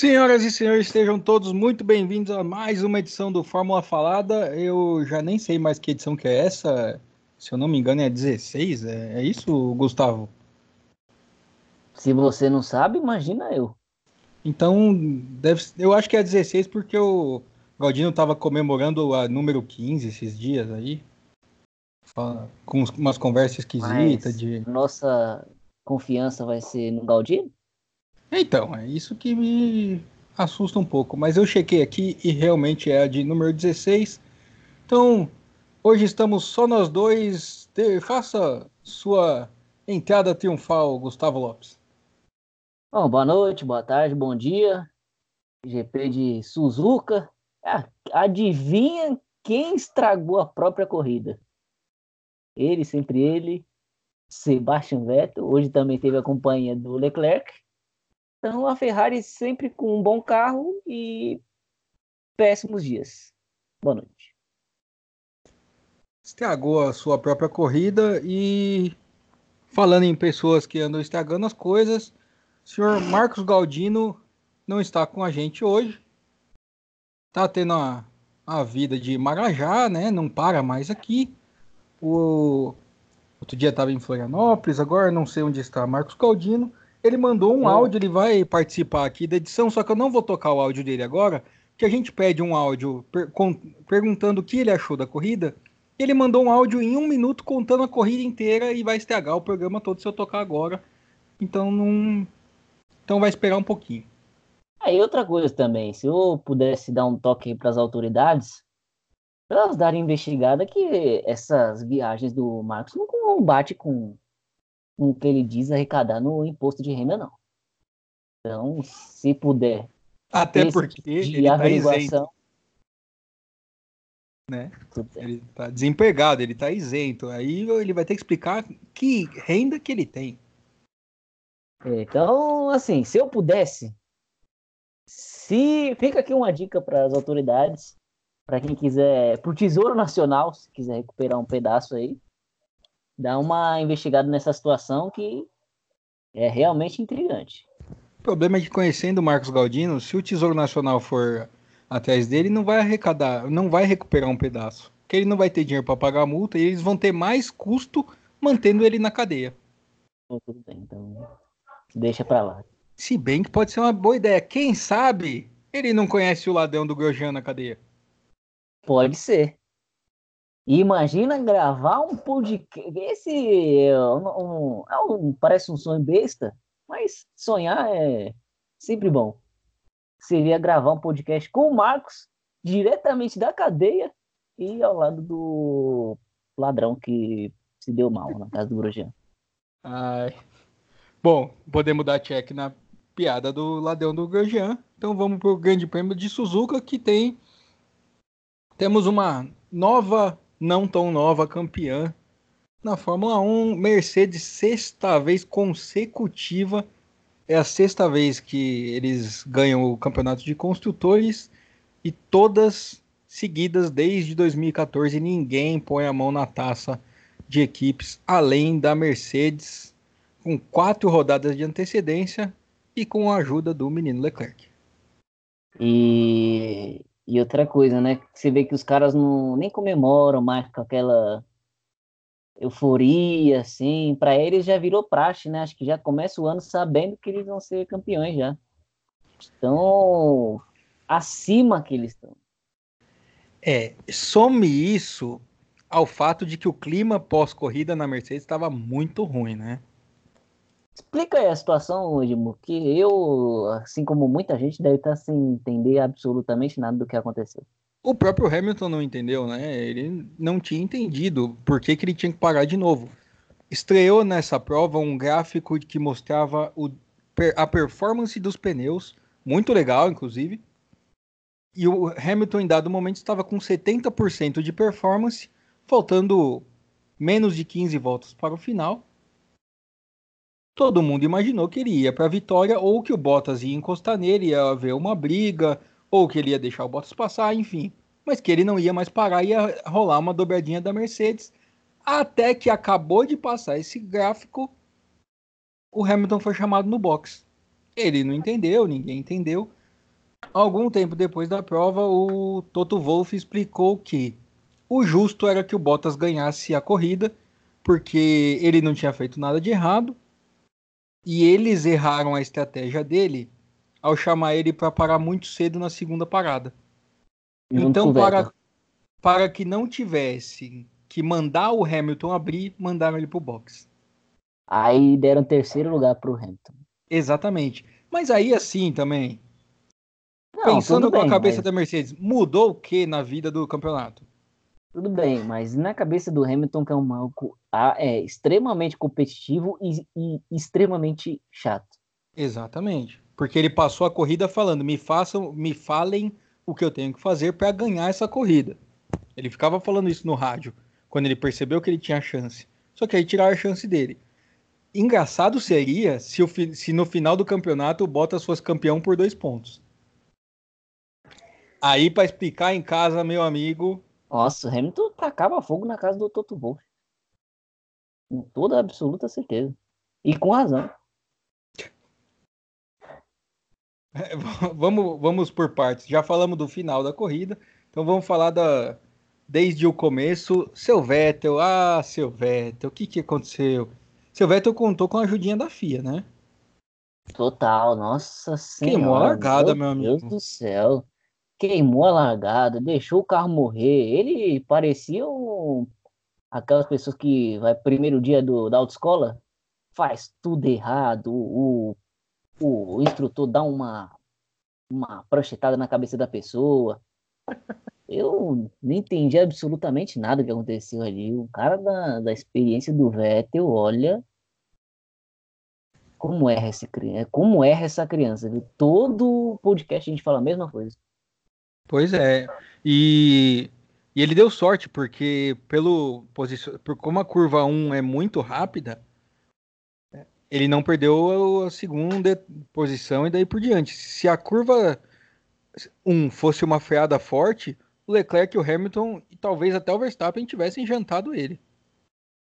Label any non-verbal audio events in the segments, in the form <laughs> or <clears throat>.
Senhoras e senhores, sejam todos muito bem-vindos a mais uma edição do Fórmula Falada. Eu já nem sei mais que edição que é essa. Se eu não me engano, é 16. É, é isso, Gustavo? Se você não sabe, imagina eu. Então, deve, eu acho que é 16 porque o Galdino estava comemorando a número 15 esses dias aí. Com umas conversas esquisitas. de... Nossa confiança vai ser no Galdino? Então, é isso que me assusta um pouco. Mas eu chequei aqui e realmente é a de número 16. Então, hoje estamos só nós dois. Faça sua entrada triunfal, Gustavo Lopes. Bom, boa noite, boa tarde, bom dia. GP de Suzuka. Ah, adivinha quem estragou a própria corrida? Ele, sempre ele, Sebastian Vettel. Hoje também teve a companhia do Leclerc. Então a Ferrari sempre com um bom carro e péssimos dias. Boa noite. Estragou a sua própria corrida e falando em pessoas que andam estragando as coisas, o senhor Marcos Galdino não está com a gente hoje. Tá tendo a, a vida de Marajá, né? Não para mais aqui. O outro dia estava em Florianópolis, agora não sei onde está Marcos Galdino. Ele mandou um áudio, ele vai participar aqui da edição, só que eu não vou tocar o áudio dele agora, que a gente pede um áudio per perguntando o que ele achou da corrida. Ele mandou um áudio em um minuto contando a corrida inteira e vai estragar o programa todo se eu tocar agora. Então não. Então vai esperar um pouquinho. Aí ah, outra coisa também, se eu pudesse dar um toque para as autoridades, para elas darem investigada que essas viagens do Marcos não bate com com o que ele diz arrecadar no imposto de renda, não. Então, se puder. Até porque ele está isento. Né? Ele está desempregado, ele está isento. Aí ele vai ter que explicar que renda que ele tem. É, então, assim, se eu pudesse, se fica aqui uma dica para as autoridades, para quem quiser, para o Tesouro Nacional, se quiser recuperar um pedaço aí, dar uma investigada nessa situação que é realmente intrigante. O problema é que conhecendo o Marcos Galdino, se o Tesouro Nacional for atrás dele, não vai arrecadar, não vai recuperar um pedaço. Porque ele não vai ter dinheiro para pagar a multa e eles vão ter mais custo mantendo ele na cadeia. Tudo bem, então deixa para lá. Se bem que pode ser uma boa ideia. Quem sabe ele não conhece o ladrão do Grosjean na cadeia? Pode ser. Imagina gravar um podcast. Esse é um, é um, parece um sonho besta, mas sonhar é sempre bom. Seria gravar um podcast com o Marcos, diretamente da cadeia, e ao lado do ladrão que se deu mal na casa do Grosjean. Ai. Bom, podemos dar check na piada do ladrão do Grosjean. Então vamos para o Grande Prêmio de Suzuka, que tem. Temos uma nova não tão nova campeã na Fórmula 1. Mercedes, sexta vez consecutiva. É a sexta vez que eles ganham o campeonato de construtores e todas seguidas desde 2014. Ninguém põe a mão na taça de equipes além da Mercedes, com quatro rodadas de antecedência e com a ajuda do menino Leclerc. E e outra coisa, né? Você vê que os caras não nem comemoram mais com aquela euforia, assim. Para eles já virou praxe, né? Acho que já começa o ano sabendo que eles vão ser campeões já. Estão acima que eles estão. É, some isso ao fato de que o clima pós-corrida na Mercedes estava muito ruim, né? Explica aí a situação, Edmo, que eu, assim como muita gente, deve estar sem entender absolutamente nada do que aconteceu. O próprio Hamilton não entendeu, né? Ele não tinha entendido por que, que ele tinha que parar de novo. Estreou nessa prova um gráfico que mostrava o, a performance dos pneus, muito legal, inclusive. E o Hamilton, em dado momento, estava com 70% de performance, faltando menos de 15 voltas para o final todo mundo imaginou que ele ia para a vitória ou que o Bottas ia encostar nele, ia haver uma briga, ou que ele ia deixar o Bottas passar, enfim. Mas que ele não ia mais parar, ia rolar uma dobradinha da Mercedes. Até que acabou de passar esse gráfico, o Hamilton foi chamado no box. Ele não entendeu, ninguém entendeu. Algum tempo depois da prova, o Toto Wolff explicou que o justo era que o Bottas ganhasse a corrida, porque ele não tinha feito nada de errado, e eles erraram a estratégia dele ao chamar ele para parar muito cedo na segunda parada. então, para, para que não tivesse que mandar o Hamilton abrir, mandaram ele pro box. Aí deram terceiro lugar pro Hamilton. Exatamente. Mas aí assim também. Não, pensando com bem, a cabeça mas... da Mercedes, mudou o que na vida do campeonato? Tudo bem, mas na cabeça do Hamilton, que é um maluco é extremamente competitivo e, e extremamente chato. Exatamente. Porque ele passou a corrida falando: me façam, me falem o que eu tenho que fazer para ganhar essa corrida. Ele ficava falando isso no rádio, quando ele percebeu que ele tinha chance. Só que aí tiraram a chance dele. Engraçado seria se, o, se no final do campeonato o Bottas fosse campeão por dois pontos. Aí, para explicar em casa, meu amigo. Nossa, o Hamilton tacava fogo na casa do Toto Wolff. Com toda absoluta certeza. E com razão. É, <laughs> vamos, vamos por partes. Já falamos do final da corrida, então vamos falar da desde o começo. Seu Vettel, ah, seu Vettel, o que, que aconteceu? Seu Vettel contou com a ajudinha da FIA, né? Total, nossa senhora. Queimou a largada, meu, meu amigo. Deus do céu. Queimou a largada, deixou o carro morrer. Ele parecia um... aquelas pessoas que vai primeiro dia do, da autoescola, faz tudo errado, o, o instrutor dá uma, uma pranchetada na cabeça da pessoa. Eu não entendi absolutamente nada que aconteceu ali. O cara da, da experiência do Vettel, olha como erra criança, como erra essa criança, viu? Todo podcast a gente fala a mesma coisa. Pois é. E, e ele deu sorte, porque pelo posicion... por como a curva 1 é muito rápida, ele não perdeu a segunda posição e daí por diante. Se a curva 1 fosse uma freada forte, o Leclerc, o Hamilton e talvez até o Verstappen tivessem jantado ele.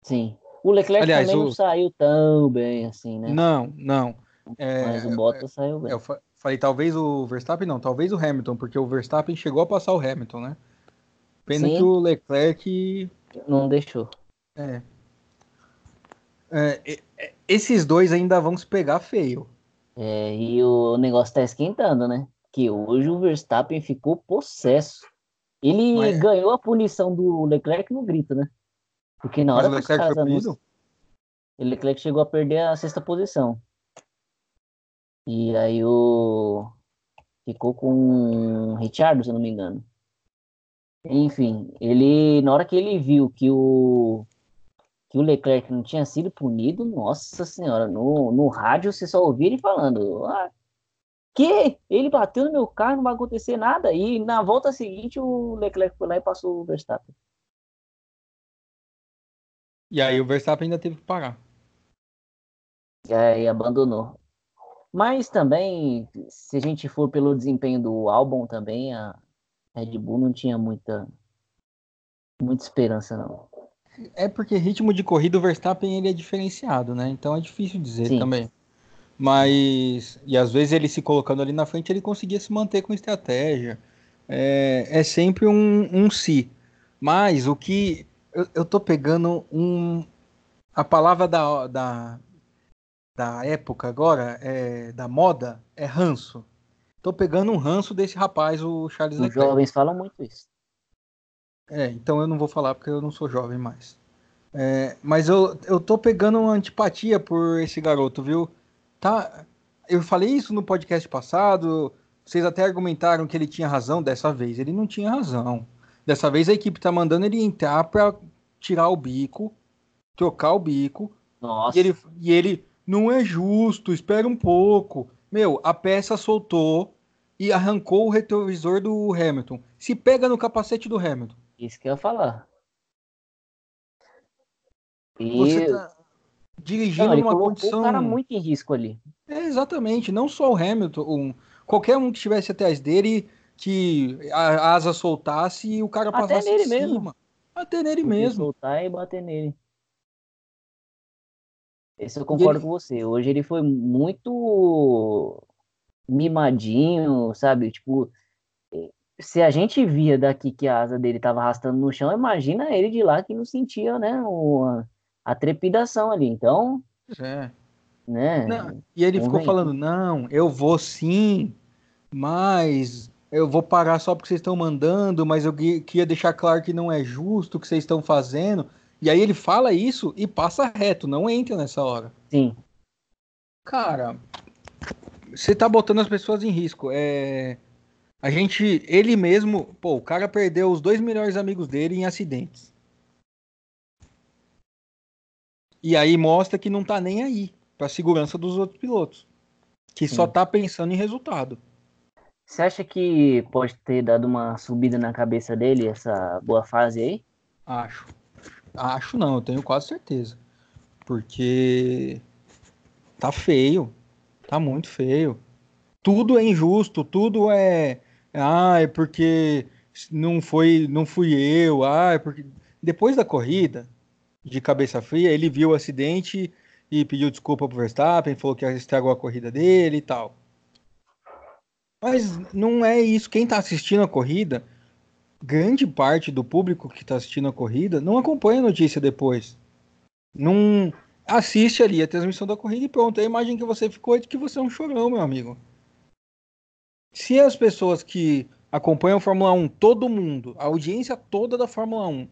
Sim. O Leclerc Aliás, também o... não saiu tão bem assim, né? Não, não. É, Mas o Bottas é, saiu bem. Eu falei, talvez o Verstappen não, talvez o Hamilton, porque o Verstappen chegou a passar o Hamilton, né? Pena Sim. que o Leclerc. Não deixou. É. é. Esses dois ainda vão se pegar feio. É, e o negócio tá esquentando, né? Que hoje o Verstappen ficou possesso. Ele Mas... ganhou a punição do Leclerc no grito, né? Porque na hora que os caras anunciam, o Leclerc chegou a perder a sexta posição. E aí o ficou com o Richard, se eu não me engano. Enfim, ele na hora que ele viu que o que o Leclerc não tinha sido punido, nossa senhora, no, no rádio você só ouvia ele falando, ah, que ele bateu no meu carro, não vai acontecer nada. E na volta seguinte o Leclerc foi lá e passou o Verstappen. E aí o Verstappen ainda teve que parar. E aí abandonou. Mas também, se a gente for pelo desempenho do álbum também, a Red Bull não tinha muita, muita esperança, não. É porque ritmo de corrida o Verstappen ele é diferenciado, né? Então é difícil dizer Sim. também. Mas, e às vezes ele se colocando ali na frente, ele conseguia se manter com estratégia. É, é sempre um, um si. Mas o que eu, eu tô pegando um. A palavra da, da, da época agora, é, da moda, é ranço. Tô pegando um ranço desse rapaz, o Charles Os Leclerc. jovens falam muito isso. É, então eu não vou falar porque eu não sou jovem mais. É, mas eu, eu tô pegando uma antipatia por esse garoto, viu? Tá, eu falei isso no podcast passado. Vocês até argumentaram que ele tinha razão dessa vez. Ele não tinha razão. Dessa vez a equipe tá mandando ele entrar para tirar o bico, trocar o bico. Nossa. E ele, e ele não é justo, espera um pouco. Meu, a peça soltou e arrancou o retrovisor do Hamilton. Se pega no capacete do Hamilton. Isso que eu ia falar. E... Você tá dirigindo não, numa condição. o cara muito em risco ali. É, exatamente. Não só o Hamilton. Um, qualquer um que estivesse atrás dele que a asa soltasse e o cara passasse Até nele mesmo. Até nele Podia mesmo. Soltar e bater nele. Esse eu concordo ele... com você. Hoje ele foi muito mimadinho, sabe? Tipo, se a gente via daqui que a asa dele tava arrastando no chão, imagina ele de lá que não sentia, né, uma, a trepidação ali. Então, é. né? Não, e ele ficou falando: "Não, eu vou sim, mas eu vou parar só porque vocês estão mandando, mas eu queria deixar claro que não é justo o que vocês estão fazendo". E aí ele fala isso e passa reto, não entra nessa hora. Sim. Cara, você tá botando as pessoas em risco. É a gente, ele mesmo, pô, o cara perdeu os dois melhores amigos dele em acidentes. E aí mostra que não tá nem aí para segurança dos outros pilotos, que Sim. só tá pensando em resultado. Você acha que pode ter dado uma subida na cabeça dele essa boa fase aí? Acho. Acho não, eu tenho quase certeza. Porque tá feio. Tá muito feio. Tudo é injusto, tudo é ah, é porque não foi, não fui eu. Ah, é porque depois da corrida, de cabeça fria, ele viu o acidente e pediu desculpa pro Verstappen, falou que estragou a corrida dele e tal. Mas não é isso. Quem tá assistindo a corrida, grande parte do público que tá assistindo a corrida não acompanha a notícia depois. Não assiste ali a transmissão da corrida e pronto. A imagem que você ficou é de que você é um chorão, meu amigo se as pessoas que acompanham a Fórmula 1, todo mundo, a audiência toda da Fórmula 1,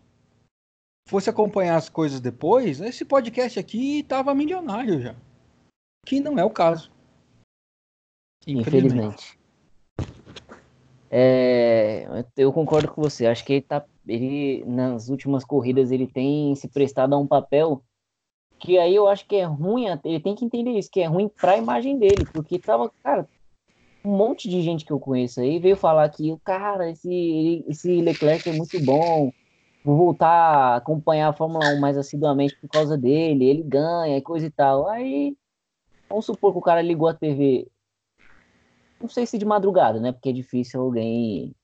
fosse acompanhar as coisas depois, esse podcast aqui tava milionário já. Que não é o caso. Infelizmente. É, eu concordo com você. Acho que ele tá. Ele, nas últimas corridas, ele tem se prestado a um papel que aí eu acho que é ruim. Ele tem que entender isso, que é ruim para a imagem dele, porque tava, cara, um monte de gente que eu conheço aí veio falar que, cara, esse, esse Leclerc é muito bom, vou voltar a acompanhar a Fórmula 1 mais assiduamente por causa dele, ele ganha e coisa e tal. Aí, vamos supor que o cara ligou a TV, não sei se de madrugada, né? Porque é difícil alguém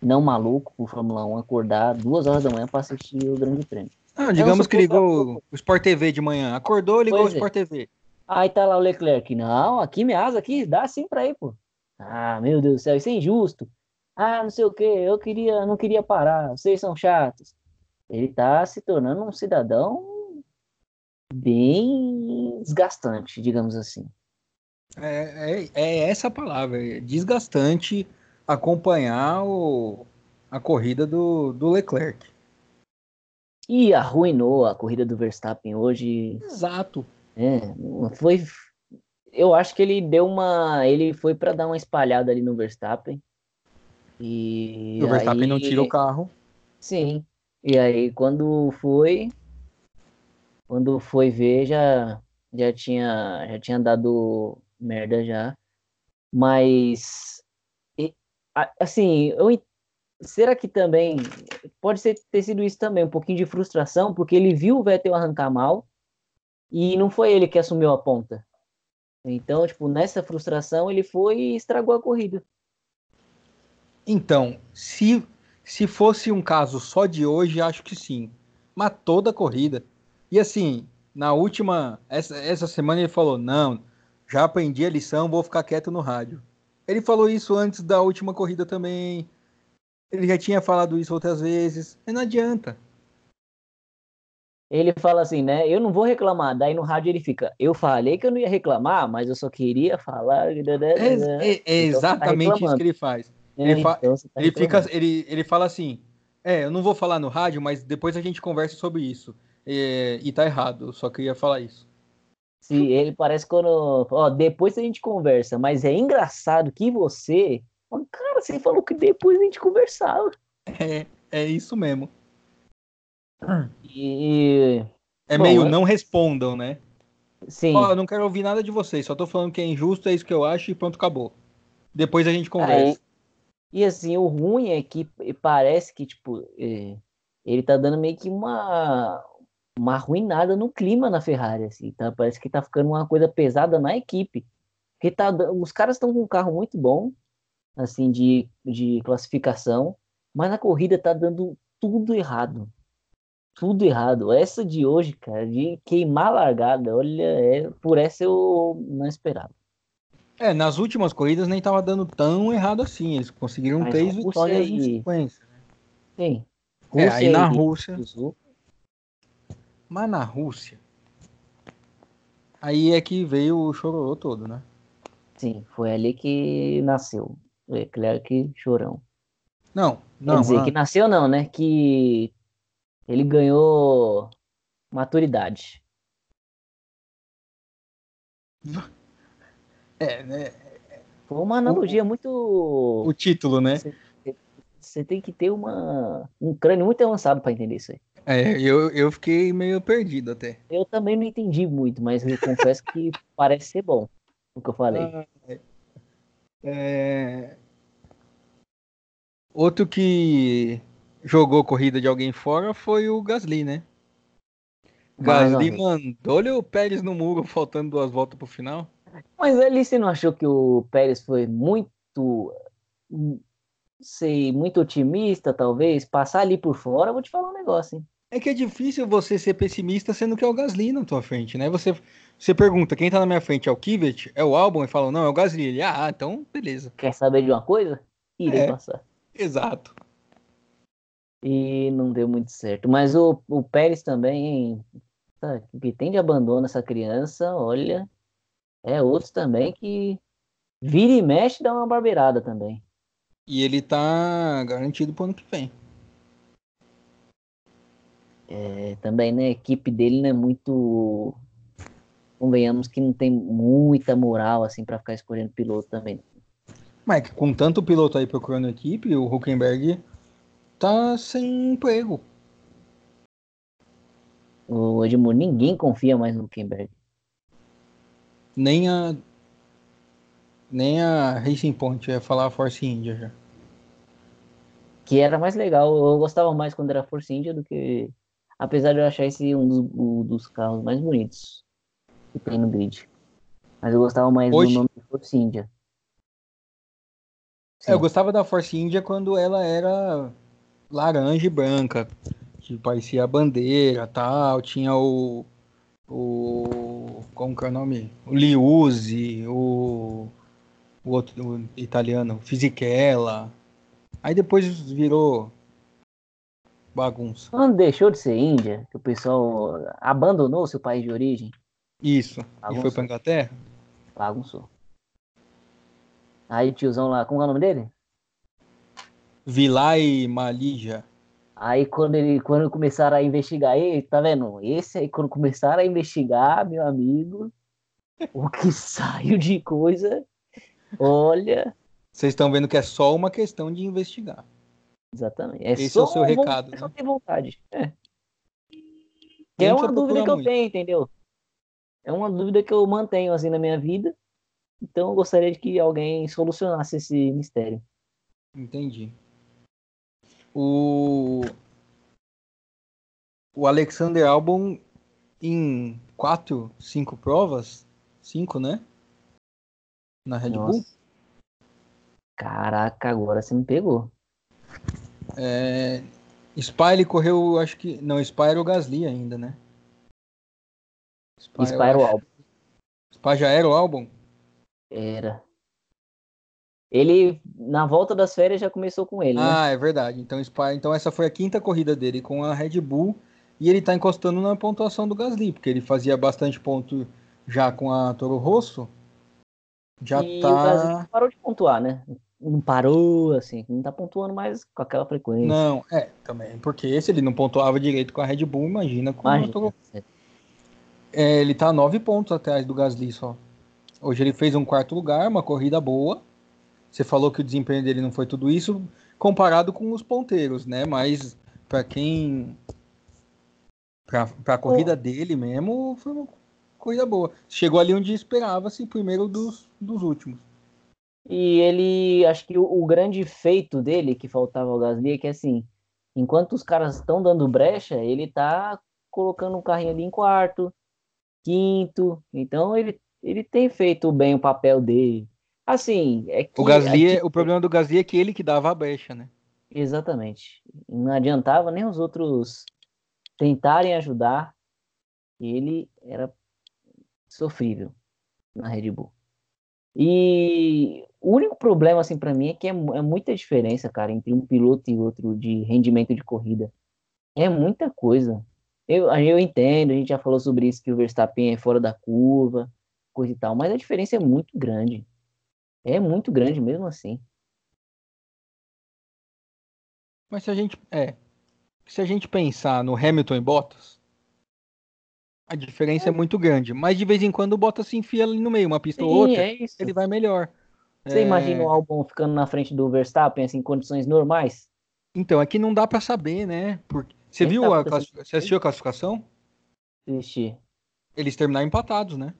não maluco por Fórmula 1 acordar duas horas da manhã para assistir o Grande Prêmio. Ah, digamos que ligou o Sport TV de manhã, acordou, ligou pois o Sport é. TV. Aí tá lá o Leclerc, não, aqui minha asa aqui, dá sim pra ir, pô. Ah, meu Deus do céu, isso é injusto. Ah, não sei o que, eu queria, não queria parar, vocês são chatos. Ele está se tornando um cidadão bem desgastante, digamos assim. É, é, é essa a palavra, é desgastante acompanhar o, a corrida do, do Leclerc. E arruinou a corrida do Verstappen hoje. Exato. É, foi eu acho que ele deu uma. Ele foi para dar uma espalhada ali no Verstappen. E. O Verstappen aí... não tira o carro. Sim. E aí, quando foi. Quando foi ver, já, já, tinha, já tinha dado merda já. Mas. Assim, eu, será que também. Pode ser, ter sido isso também, um pouquinho de frustração, porque ele viu o Vettel arrancar mal. E não foi ele que assumiu a ponta. Então, tipo, nessa frustração ele foi e estragou a corrida. Então, se, se fosse um caso só de hoje, acho que sim. Mas toda a corrida. E assim, na última. Essa, essa semana ele falou: não, já aprendi a lição, vou ficar quieto no rádio. Ele falou isso antes da última corrida também. Ele já tinha falado isso outras vezes. Mas não adianta ele fala assim, né? Eu não vou reclamar. Daí no rádio ele fica, eu falei que eu não ia reclamar, mas eu só queria falar. É, é, é exatamente então, tá isso que ele faz. É, ele, fa então tá ele fica, ele, ele fala assim, é, eu não vou falar no rádio, mas depois a gente conversa sobre isso. É, e tá errado, eu só queria falar isso. Sim, ele parece quando. Ó, depois a gente conversa, mas é engraçado que você. Cara, você falou que depois a gente conversava. É, é isso mesmo. E. É Bom, meio não respondam, né? Sim. Ó, eu não quero ouvir nada de vocês, só tô falando que é injusto, é isso que eu acho e pronto, acabou. Depois a gente conversa. e assim, o ruim é que parece que, tipo, é, ele tá dando meio que uma, uma arruinada no clima na Ferrari, assim, tá? Parece que tá ficando uma coisa pesada na equipe. Porque tá, os caras estão com um carro muito bom, assim, de, de classificação, mas na corrida tá dando tudo errado tudo errado. Essa de hoje, cara, de queimar a largada, olha, é, por essa eu não esperava. É, nas últimas corridas nem tava dando tão errado assim. Eles conseguiram Mas três vitórias em sequência. Sim. É, aí na Rússia. Mas na Rússia. Aí é que veio o chororô todo, né? Sim, foi ali que nasceu. Leclerc chorão. Não, Quer não. dizer, ah, que nasceu não, né? Que ele ganhou maturidade. É, né? Foi uma analogia muito. O título, né? Você tem que ter uma, um crânio muito avançado para entender isso aí. É, eu, eu fiquei meio perdido até. Eu também não entendi muito, mas eu confesso que <laughs> parece ser bom o que eu falei. Ah, é. É, Outro que jogou corrida de alguém fora foi o Gasly, né? Mais Gasly mandou-lhe o Pérez no muro, faltando duas voltas pro final. Mas ali você não achou que o Pérez foi muito, sei, muito otimista, talvez? Passar ali por fora, eu vou te falar um negócio, hein? É que é difícil você ser pessimista sendo que é o Gasly na tua frente, né? Você, você pergunta, quem tá na minha frente é o Kivet? É o Albon? E fala, não, é o Gasly. Ele, ah, então beleza. Quer saber de uma coisa? Irei É. passar. Exato. E não deu muito certo. Mas o, o Pérez também, hein? Tá, que tem de abandono essa criança, olha, é outro também que vira e mexe dá uma barbeirada também. E ele tá garantido pro ano que vem. É, também, né? A equipe dele não é muito. Convenhamos que não tem muita moral assim para ficar escolhendo piloto também. Mas que com tanto piloto aí procurando equipe, o Huckenberg tá sem emprego. O Edmundo, ninguém confia mais no Huckenberg. Nem a. Nem a Racing Point, eu ia falar a Force India já. Que era mais legal. Eu gostava mais quando era Force India do que. Apesar de eu achar esse um dos, um dos carros mais bonitos que tem no grid. Mas eu gostava mais Hoje- do nome de Force India. É, eu gostava da Force India quando ela era laranja e branca, que parecia a bandeira tal. Tinha o. O. Como que é o nome? O Liuzzi, o. O outro o italiano, Fisichella. Aí depois virou bagunça. Quando deixou de ser Índia, que o pessoal abandonou seu país de origem, Isso. E Bagunça. foi pra Inglaterra? bagunçou. Aí o tiozão lá, como é o nome dele? Vilay Malija. Aí quando ele, quando começaram a investigar ele, tá vendo? Esse aí, quando começaram a investigar, meu amigo, o que <laughs> saiu de coisa, olha, Vocês estão vendo que é só uma questão de investigar. exatamente. É Esse só é o seu recado, É só né? ter vontade. É. É uma dúvida que eu muito. tenho, entendeu? É uma dúvida que eu mantenho assim na minha vida. Então eu gostaria de que alguém solucionasse esse mistério. Entendi. O. O Alexander Albon em quatro, cinco provas, cinco, né? Na Red Bull. Nossa. Caraca, agora você me pegou. É... Spa ele correu, acho que. Não, Spa era o Gasly ainda, né? Spa, eu Spyro acho. Albon. Spa já era o Albon? Era. Ele, na volta das férias, já começou com ele, né? Ah, é verdade. Então, Spa, então essa foi a quinta corrida dele com a Red Bull e ele tá encostando na pontuação do Gasly, porque ele fazia bastante ponto já com a Toro Rosso. Já e tá. o Brasil parou de pontuar, né? Não parou, assim, não tá pontuando mais com aquela frequência. Não, é, também. Porque se ele não pontuava direito com a Red Bull, imagina com a Toro Imagina. É, ele tá nove pontos atrás do Gasly só. Hoje ele fez um quarto lugar, uma corrida boa. Você falou que o desempenho dele não foi tudo isso, comparado com os ponteiros, né? Mas para quem. Pra, pra corrida dele mesmo, foi uma corrida boa. Chegou ali onde esperava-se, primeiro dos, dos últimos. E ele, acho que o, o grande feito dele, que faltava ao Gasly, é que assim, enquanto os caras estão dando brecha, ele tá colocando um carrinho ali em quarto, quinto. Então ele, ele tem feito bem o papel dele. Assim, é que. O Gasly, é é- o problema do Gasly é que ele que dava a brecha, né? Exatamente. Não adiantava nem os outros tentarem ajudar. Ele era sofrível na Red Bull. E o único problema, assim, para mim é que é, é, muita diferença, cara, entre um piloto e outro de rendimento de corrida. É muita coisa. Eu, eu entendo, a gente já falou sobre isso, que o Verstappen é fora da curva, coisa e tal, mas a diferença é muito grande. É muito grande mesmo assim. Mas se a gente. É. Se a gente pensar no Hamilton e Bottas, a diferença é, é muito grande. Mas de vez em quando o Bottas se enfia ali no meio, uma pista Sim, ou outra, é ele vai melhor. Você é... imagina o Albon ficando na frente do Verstappen assim, em condições normais? Então, aqui é não dá para saber, né? Porque... Você viu a classificação? Você assistiu a classificação? Assisti. Eles terminaram empatados, né?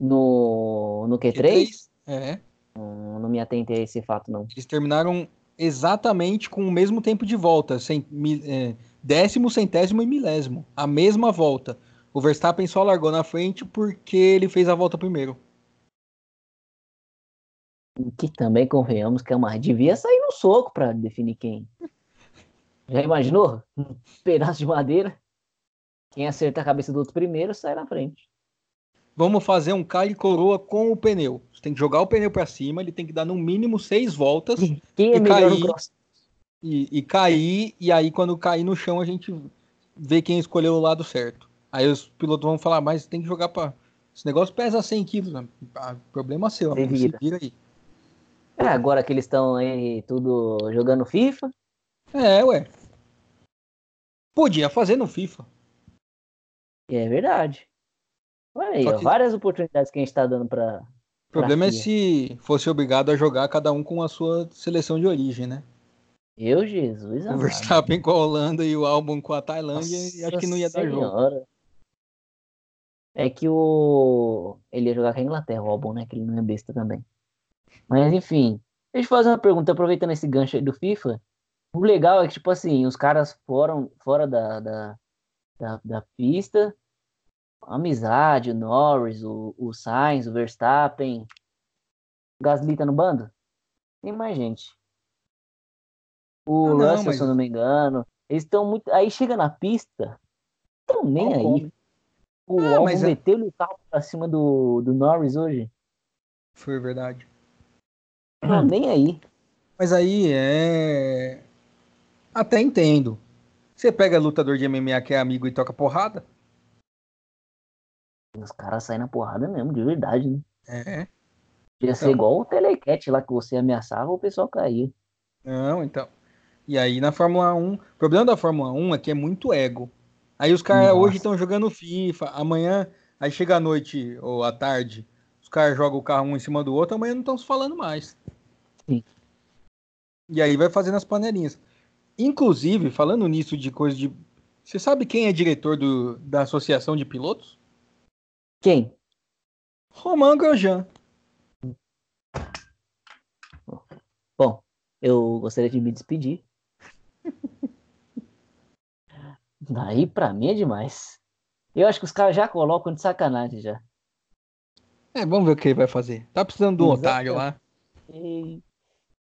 No, no Q3? Q3? É. Hum, não me atentei a esse fato, não. Eles terminaram exatamente com o mesmo tempo de volta, sem, é, décimo, centésimo e milésimo. A mesma volta. O Verstappen só largou na frente porque ele fez a volta primeiro. Que também convenhamos que é uma. Devia sair no soco para definir quem. Já imaginou? Um pedaço de madeira. Quem acerta a cabeça do outro primeiro sai na frente. Vamos fazer um cai e coroa com o pneu. Você tem que jogar o pneu para cima, ele tem que dar no mínimo seis voltas. É e cair, e, e, cair, e aí quando cair no chão a gente vê quem escolheu o lado certo. Aí os pilotos vão falar, mas tem que jogar para. Esse negócio pesa 100 quilos. Né? Ah, problema seu, se vira aí. É, agora que eles estão aí tudo jogando FIFA. É, ué. Podia fazer no FIFA. É verdade. Olha aí, ó, várias oportunidades que a gente está dando para. O problema é se fosse obrigado a jogar cada um com a sua seleção de origem, né? Eu, Jesus. O Verstappen com a Holanda e o Albon com a Tailândia, Nossa e acho que não ia senhora. dar jogo. É que o. Ele ia jogar com a Inglaterra, o Albon, né? Que ele não é besta também. Mas enfim, deixa eu fazer uma pergunta, aproveitando esse gancho aí do FIFA. O legal é que, tipo assim, os caras foram fora da, da, da, da pista, amizade, o Norris, o, o Sainz, o Verstappen, o Gasly tá no bando? Tem mais gente. O ah, Russell, mas... se eu não me engano. Eles estão muito. Aí chega na pista, estão nem aí. O ah, Albon é- meteu o carro pra cima do, do Norris hoje. Foi verdade. Não, <clears throat> nem aí. Mas aí é. Até entendo. Você pega lutador de MMA que é amigo e toca porrada? Os caras saem na porrada mesmo, de verdade, né? É. Ia então... ser igual o Telecat lá que você ameaçava, o pessoal caía. Não, então. E aí na Fórmula 1, o problema da Fórmula 1 é que é muito ego. Aí os caras hoje estão jogando FIFA, amanhã, aí chega a noite ou à tarde, os caras jogam o carro um em cima do outro, amanhã não estão se falando mais. Sim. E aí vai fazendo as panelinhas. Inclusive, falando nisso de coisa de. Você sabe quem é diretor do, da Associação de Pilotos? Quem? Romain Grosjean. Bom, eu gostaria de me despedir. <laughs> Daí pra mim é demais. Eu acho que os caras já colocam de sacanagem já. É, vamos ver o que ele vai fazer. Tá precisando do otário lá. E...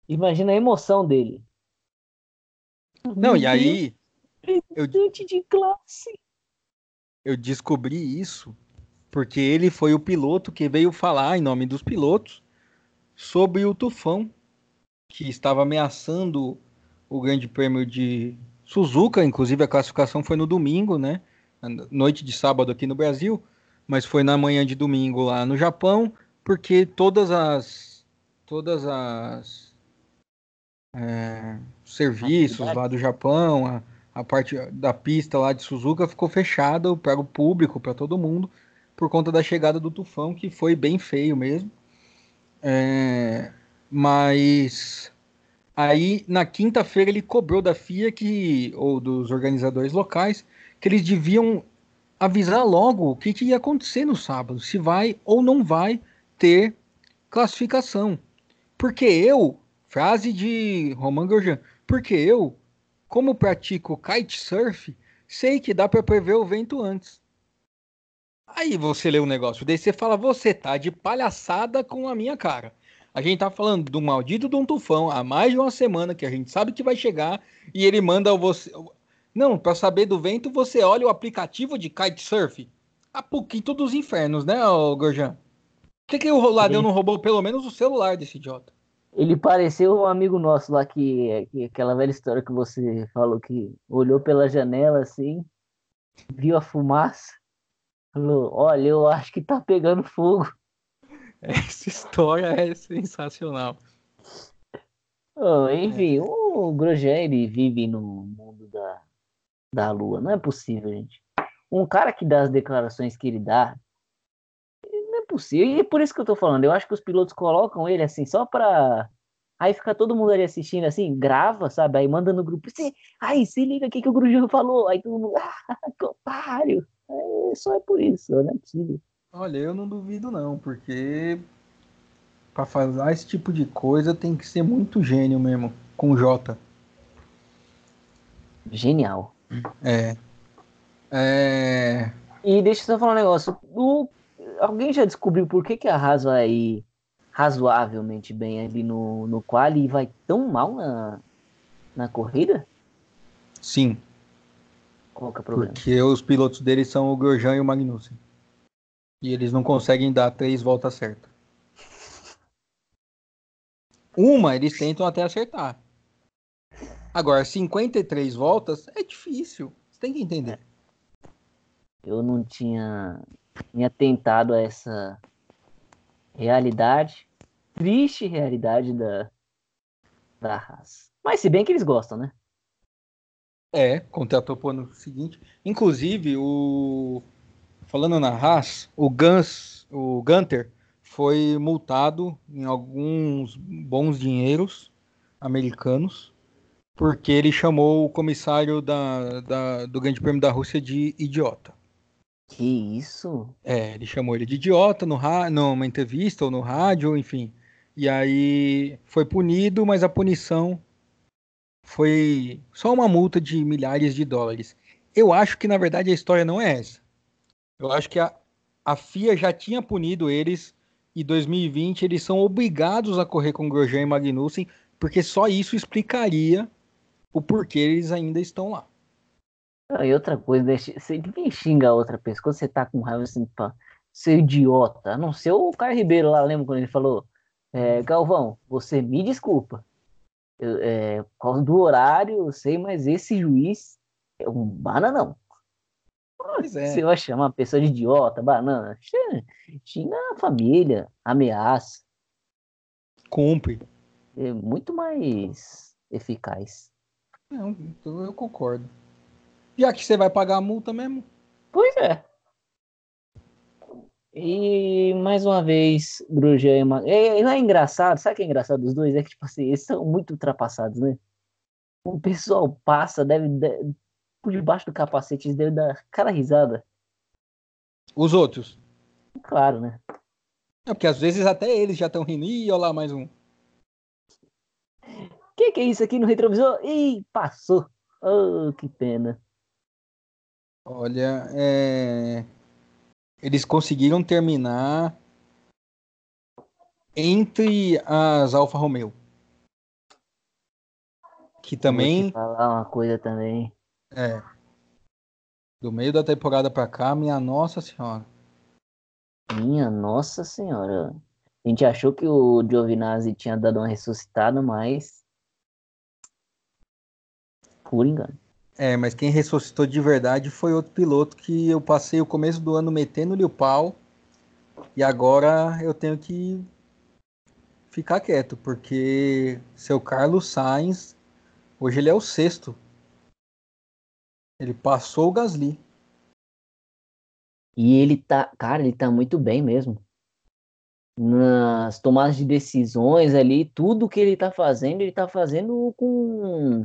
Imagina a emoção dele. Não, e aí. Eu, de classe. Eu descobri isso porque ele foi o piloto que veio falar em nome dos pilotos sobre o tufão que estava ameaçando o Grande Prêmio de Suzuka, inclusive a classificação foi no domingo, né? Noite de sábado aqui no Brasil, mas foi na manhã de domingo lá no Japão, porque todas as todas as é, serviços lá do Japão, a, a parte da pista lá de Suzuka ficou fechada para o público, para todo mundo, por conta da chegada do tufão, que foi bem feio mesmo. É, mas aí na quinta-feira ele cobrou da FIA que ou dos organizadores locais que eles deviam avisar logo o que, que ia acontecer no sábado, se vai ou não vai ter classificação. Porque eu, frase de Roman Grosjean, porque eu, como pratico kitesurf, sei que dá para prever o vento antes. Aí você lê o um negócio, daí você fala, você tá de palhaçada com a minha cara. A gente tá falando do maldito de um tufão há mais de uma semana que a gente sabe que vai chegar e ele manda você. Não, para saber do vento, você olha o aplicativo de kitesurf. A pouquinho dos infernos, né, Gorjan? Por que, que o Ladeu não roubou pelo menos o celular desse idiota? Ele pareceu um amigo nosso lá que, que aquela velha história que você falou que olhou pela janela assim, viu a fumaça, falou: Olha, eu acho que tá pegando fogo. <laughs> Essa história é sensacional. Oh, enfim, é. o Grosjean ele vive no mundo da, da lua. Não é possível, gente. Um cara que dá as declarações que ele dá, não é possível. E é por isso que eu tô falando. Eu acho que os pilotos colocam ele assim só pra. Aí fica todo mundo ali assistindo assim, grava, sabe? Aí manda no grupo. Aí se liga o que, que o Grosjean falou. Aí todo mundo. <laughs> Ah, otário. É, só é por isso, não é possível. Olha, eu não duvido não, porque para fazer esse tipo de coisa tem que ser muito gênio mesmo, com J. Genial. É. É. E deixa eu só falar um negócio. O... Alguém já descobriu por que, que a Haas vai razoavelmente bem ali no, no quali e vai tão mal na, na corrida? Sim. Qual que é o problema? Porque os pilotos deles são o Grosjean e o Magnussen. E eles não conseguem dar três voltas certas. Uma eles tentam até acertar. Agora, 53 voltas é difícil. Você tem que entender. Eu não tinha, tinha tentado a essa realidade, triste realidade da, da raça. Mas se bem que eles gostam, né? É, contratou pro ano seguinte. Inclusive, o falando na Haas, o Gans, o Gunter foi multado em alguns bons dinheiros americanos porque ele chamou o comissário da, da, do Grande Prêmio da Rússia de idiota. Que isso? É, ele chamou ele de idiota no numa entrevista ou no rádio, enfim. E aí foi punido, mas a punição foi só uma multa de milhares de dólares. Eu acho que na verdade a história não é essa. Eu acho que a, a FIA já tinha punido eles e 2020 eles são obrigados a correr com Grosjean e Magnussen, porque só isso explicaria o porquê eles ainda estão lá. Ah, e outra coisa, você ninguém xinga outra pessoa. Quando você tá com raiva, assim, pá, seu idiota. A não ser o Caio Ribeiro lá, lembra quando ele falou? É, Galvão, você me desculpa. É, por causa do horário, eu sei, mas esse juiz é um bananão. Pois é. Você vai chamar uma pessoa de idiota, banana? Xinga a família, ameaça. Cumpre. É muito mais eficaz. Não, eu concordo. Já que você vai pagar a multa mesmo. Pois é. E mais uma vez, Grosjean e Mag... é, é engraçado, sabe o que é engraçado dos dois? É que, tipo assim, eles são muito ultrapassados, né? O pessoal passa, deve, por debaixo do capacete, eles devem dar cara risada. Os outros? Claro, né? É porque às vezes até eles já estão rindo. Ih, olha lá mais um. Que que é isso aqui no retrovisor? Ih, passou. Oh, que pena. Olha, é... eles conseguiram terminar entre as Alfa Romeo. Que também. Falar uma coisa também. É. Do meio da temporada pra cá, minha nossa senhora. Minha nossa senhora. A gente achou que o Giovinazzi tinha dado uma ressuscitada, mas. Por engano. É, mas quem ressuscitou de verdade foi outro piloto que eu passei o começo do ano metendo-lhe o pau. E agora eu tenho que ficar quieto, porque seu Carlos Sainz, hoje ele é o sexto ele passou o Gasly. E ele tá, cara, ele tá muito bem mesmo. Nas tomadas de decisões ali, tudo que ele tá fazendo, ele tá fazendo com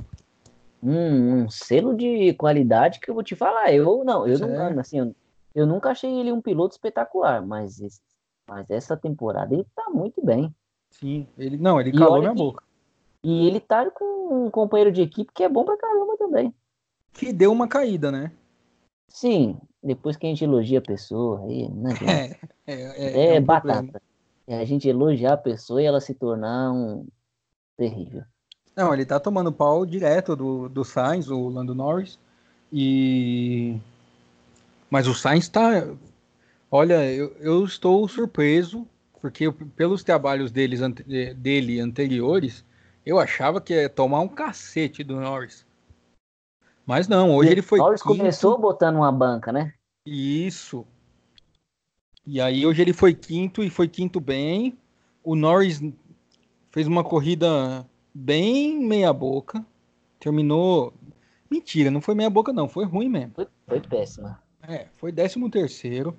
um, um selo de qualidade que eu vou te falar. Eu não, eu não, é. assim, eu, eu, nunca achei ele um piloto espetacular, mas, esse, mas essa temporada ele tá muito bem. Sim, ele não, ele calou minha que, boca. E ele tá com um companheiro de equipe que é bom pra caramba também que deu uma caída, né? Sim, depois que a gente elogia a pessoa, aí <laughs> não É, é, é, é, é um batata. É a gente elogiar a pessoa e ela se tornar um terrível. Não, ele tá tomando pau direto do, do Sainz, o Lando Norris. E. Mas o Sainz tá. Olha, eu, eu estou surpreso Porque pelos trabalhos deles, dele anteriores, eu achava que ia tomar um cacete do Norris. Mas não, hoje e ele foi. Norris quinto. começou botando uma banca, né? Isso. E aí hoje ele foi quinto e foi quinto bem. O Norris fez uma corrida bem meia boca. Terminou. Mentira, não foi meia boca, não. Foi ruim mesmo. Foi, foi péssima. É, foi décimo terceiro.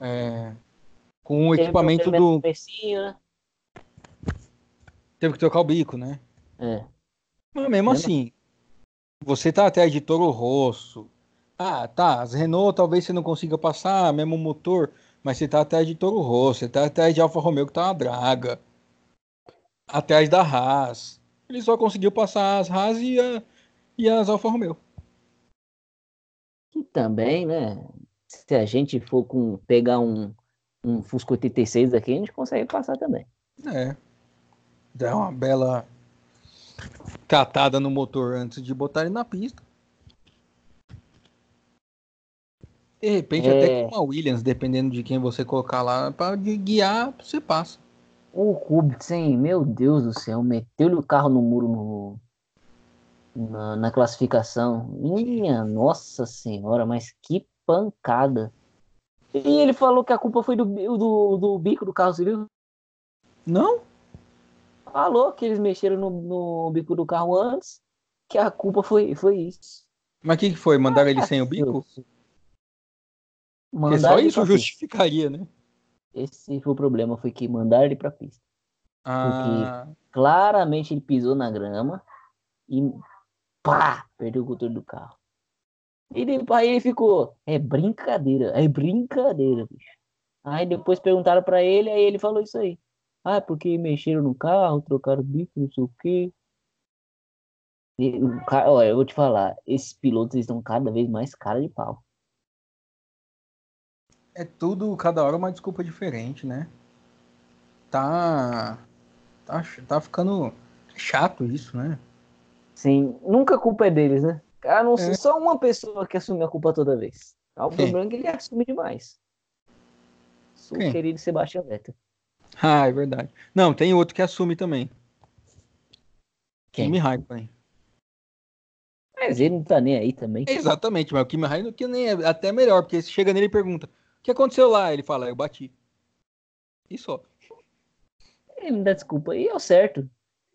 É, com o equipamento do. né? Teve que trocar o bico, né? É. Mas mesmo assim, você tá até de Toro Rosso. Ah, tá. As Renault talvez você não consiga passar, mesmo motor. Mas você tá atrás de Toro Rosso, você tá atrás de Alfa Romeo que tá uma draga. Atrás da Haas. Ele só conseguiu passar as Haas e, a, e as Alfa Romeo. E também, né? Se a gente for com pegar um, um Fusco 86 aqui, a gente consegue passar também. É. Dá uma bela catada no motor antes de botar ele na pista. De repente, é... até com uma Williams, dependendo de quem você colocar lá, para guiar, você passa. O Kubitzen, meu Deus do céu, meteu-lhe o carro no muro no, na, na, classificação. Minha nossa senhora, mas que pancada. E ele falou que a culpa foi do, do, do bico do carro, você viu? Não? Falou que eles mexeram no, no bico do carro antes, que a culpa foi, foi isso. Mas o que, que foi? Mandaram ah, ele sem o bico? Porque só isso justificaria, né? Esse foi o problema, foi que mandaram ele pra pista. Ah. Porque claramente ele pisou na grama e pá, perdeu o controle do carro. E depois aí ele ficou, é brincadeira, é brincadeira, bicho. Aí depois perguntaram para ele, aí ele falou isso aí. Ah, porque mexeram no carro, trocaram o bico, não sei o quê. E, olha, eu vou te falar, esses pilotos estão cada vez mais cara de pau. É tudo, cada hora uma desculpa diferente, né? Tá. Tá, tá ficando chato isso, né? Sim, nunca a culpa é deles, né? A não ser é. só uma pessoa que assume a culpa toda vez. O problema é que ele assume demais. O Quem? querido Sebastião Vettel. Ah, é verdade. Não, tem outro que assume também. Quem? Kimi Raikkonen. Mas ele não tá nem aí também. Exatamente, mas o Kimi Raikkonen que nem é até melhor, porque você chega nele e pergunta: "O que aconteceu lá?" Ele fala: "Eu bati". E só. Ele não dá desculpa. E é o certo.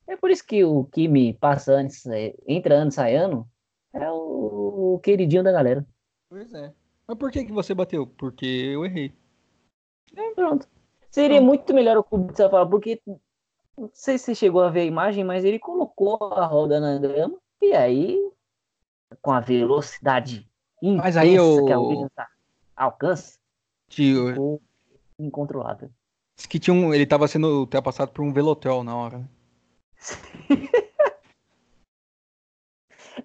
É por isso que o Kimi passa antes, entra ano, sai ano, é o, queridinho da galera. Pois é. Mas por que, que você bateu? Porque eu errei. É, pronto. Seria muito melhor o Kubica falar, porque não sei se você chegou a ver a imagem, mas ele colocou a roda na grama e aí, com a velocidade intensa mas aí eu... que a Williams alcança, Tio... ficou incontrolável. Que tinha um, ele estava sendo ultrapassado por um Velotrol na hora. Né? <laughs>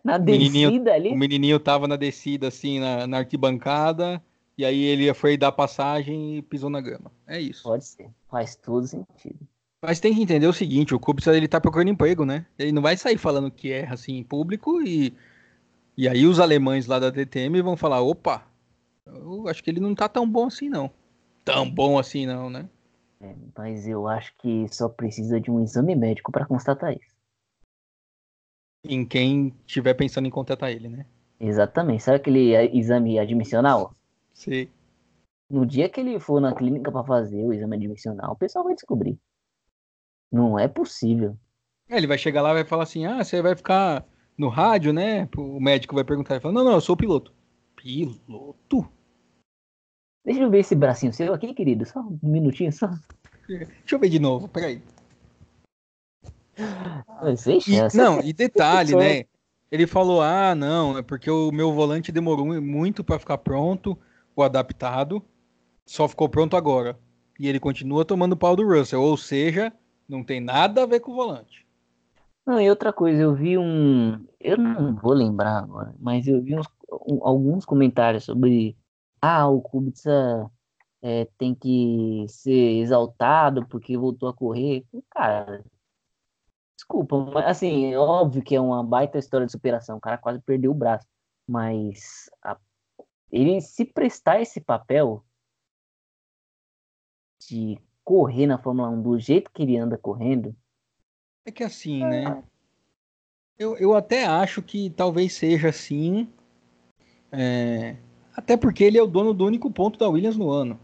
na descida ali? O menininho tava na descida, assim, na, na arquibancada, e aí ele foi dar passagem e pisou na grama. É isso. Pode ser. Faz todo sentido. Mas tem que entender o seguinte, o Kubica, ele tá procurando emprego, né? Ele não vai sair falando que erra, assim, em público e... E aí os alemães lá da DTM vão falar, opa, eu acho que ele não tá tão bom assim, não. Tão bom assim, não, né? É, mas eu acho que só precisa de um exame médico para constatar isso em quem estiver pensando em contratar ele, né? Exatamente. Sabe aquele exame admissional? Sim. No dia que ele for na clínica para fazer o exame admissional, o pessoal vai descobrir. Não é possível. É, ele vai chegar lá e vai falar assim: ah, você vai ficar no rádio, né? O médico vai perguntar. Ele fala: não, não, eu sou piloto. Piloto? Deixa eu ver esse bracinho seu aqui, querido. Só um minutinho, só. Deixa eu ver de novo, peraí. E, não, e detalhe, né? Ele falou: ah, não, é porque o meu volante demorou muito para ficar pronto, o adaptado, só ficou pronto agora. E ele continua tomando pau do Russell, ou seja, não tem nada a ver com o volante. Não, e outra coisa, eu vi um. Eu não vou lembrar agora, mas eu vi uns, alguns comentários sobre. Ah, o Kubica é, tem que ser exaltado porque voltou a correr. Cara, Desculpa, mas assim, é óbvio que é uma baita história de superação. O cara quase perdeu o braço. Mas a, ele se prestar esse papel de correr na Fórmula 1 do jeito que ele anda correndo. É que assim, né? Eu, eu até acho que talvez seja assim. É... Até porque ele é o dono do único ponto da Williams no ano.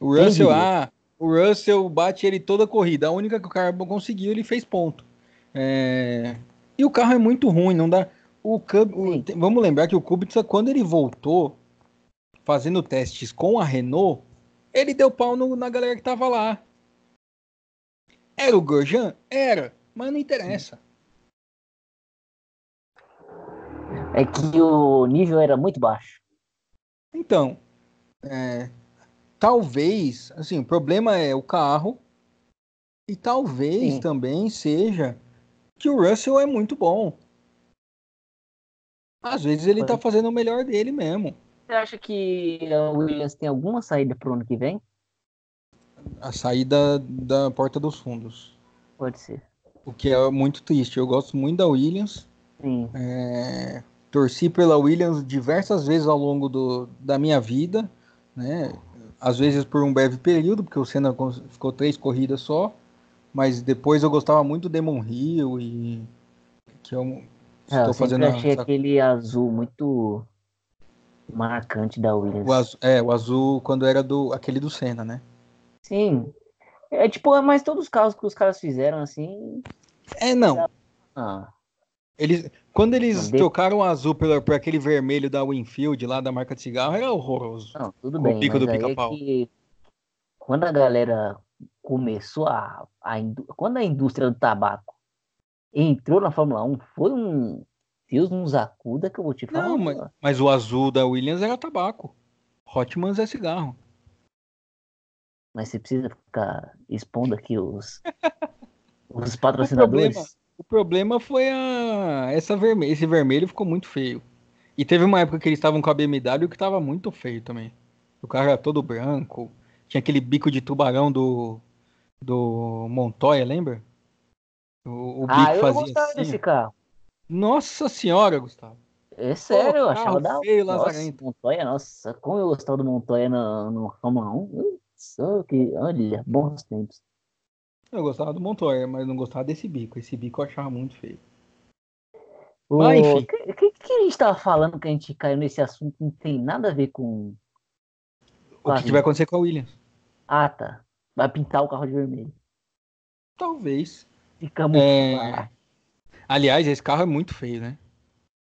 O Russell, ah, o Russell bate ele toda a corrida. A única que o cara conseguiu, ele fez ponto. É... E o carro é muito ruim, não dá. O, Cub... o... Vamos lembrar que o Kubica, quando ele voltou fazendo testes com a Renault, ele deu pau no... na galera que tava lá. Era o Grosjean? Era, mas não interessa. É que o nível era muito baixo. Então, é, talvez, assim, o problema é o carro e talvez Sim. também seja que o Russell é muito bom. Às vezes ele tá fazendo o melhor dele mesmo. Você acha que a Williams tem alguma saída pro ano que vem? A saída da porta dos fundos. Pode ser. O que é muito triste. Eu gosto muito da Williams. Sim. É, torci pela Williams diversas vezes ao longo do, da minha vida, né? Às vezes por um breve período, porque o Senna ficou três corridas só, mas depois eu gostava muito do Demon Hill e que eu é, estou eu fazendo achei essa... aquele azul muito marcante da Williams. O azul, é, o azul quando era do aquele do Senna, né? Sim. É tipo, mas todos os carros que os caras fizeram assim. É, não. Ah. Eles, quando eles trocaram o azul por, por aquele vermelho da Winfield lá da marca de cigarro, era horroroso. Não, tudo bem. O pico do pica-pau. É quando a galera começou a, a. Quando a indústria do tabaco entrou na Fórmula 1, foi um. Deus nos acuda que eu vou te falar. Não, mas, mas o azul da Williams era tabaco. Hotmans é cigarro. Mas você precisa ficar expondo aqui os, <laughs> os patrocinadores. O problema, foi a, essa vermelho, esse vermelho ficou muito feio. E teve uma época que eles estavam com a BMW que estava muito feio também. O carro era todo branco. Tinha aquele bico de tubarão do, do Montoya, lembra? O, o bico ah, eu fazia gostava assim. desse carro. Nossa senhora, Gustavo. É sério, eu achava da feio, nossa, Montoya, nossa, como eu gostava do Montoya no, no Fórmula 1. Só que, olha, bons tempos. Eu gostava do Montoya, mas não gostava desse bico. Esse bico eu achava muito feio. O mas, enfim. que, que, que, a gente tava falando que a gente caiu nesse assunto não tem nada a ver com. com o que, que, vai acontecer com a Williams? Ah, tá. Vai pintar o carro de vermelho. Talvez. Ficamos. É... Aliás, esse carro é muito feio, né?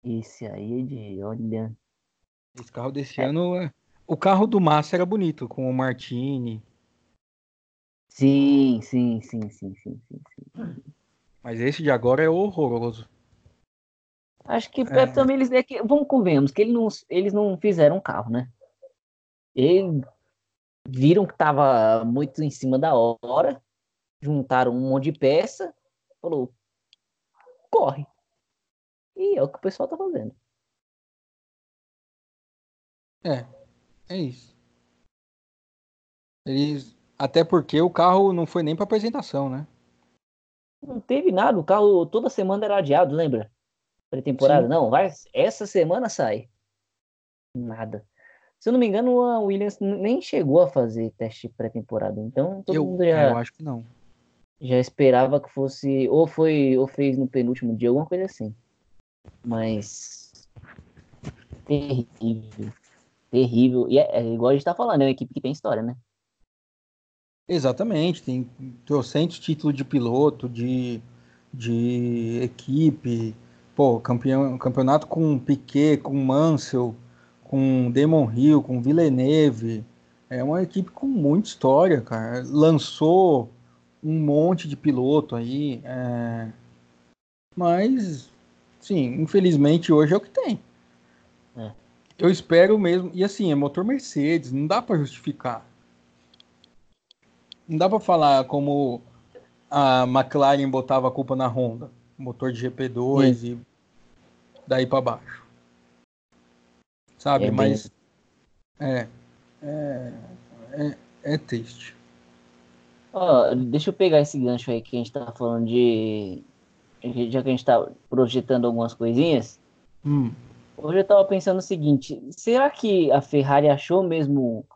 Esse aí é de. Olha. Esse carro desse é. ano é. O carro do Massa era bonito, com o Martini. Sim, sim, sim, sim, sim, sim, sim. Mas esse de agora é horroroso. Acho que é. também eles. É que, vamos convenhamos que eles não, eles não fizeram um carro, né? Eles viram que tava muito em cima da hora, juntaram um monte de peça, falou, corre. E é o que o pessoal tá fazendo. É, é isso. Eles. Até porque o carro não foi nem para apresentação, né? Não teve nada, o carro toda semana era adiado, lembra? Pré-temporada. Não, vai, essa semana sai. Nada. Se eu não me engano, a Williams nem chegou a fazer teste pré-temporada. Então todo eu, mundo já. Eu acho que não. Já esperava que fosse. Ou foi. Ou fez no penúltimo dia, alguma coisa assim. Mas. Terrível terrível. E é, é, igual a gente tá falando, é uma equipe que tem história, né? Exatamente, tem trocentos títulos de piloto, de, de equipe, pô, campeão, campeonato com Piquet, com Mansell, com Damon Hill, com Villeneuve, é uma equipe com muita história, cara, lançou um monte de piloto aí, é... mas, sim, infelizmente hoje é o que tem. É. Eu espero mesmo. E assim, é motor Mercedes, não dá para justificar. Não dá para falar como a McLaren botava a culpa na Honda, motor de GP2 Sim. e daí para baixo. Sabe? É Mas é, é, é, é triste. Oh, deixa eu pegar esse gancho aí que a gente tá falando de. Já que a gente tá projetando algumas coisinhas. Hum. Hoje eu tava pensando o seguinte: será que a Ferrari achou mesmo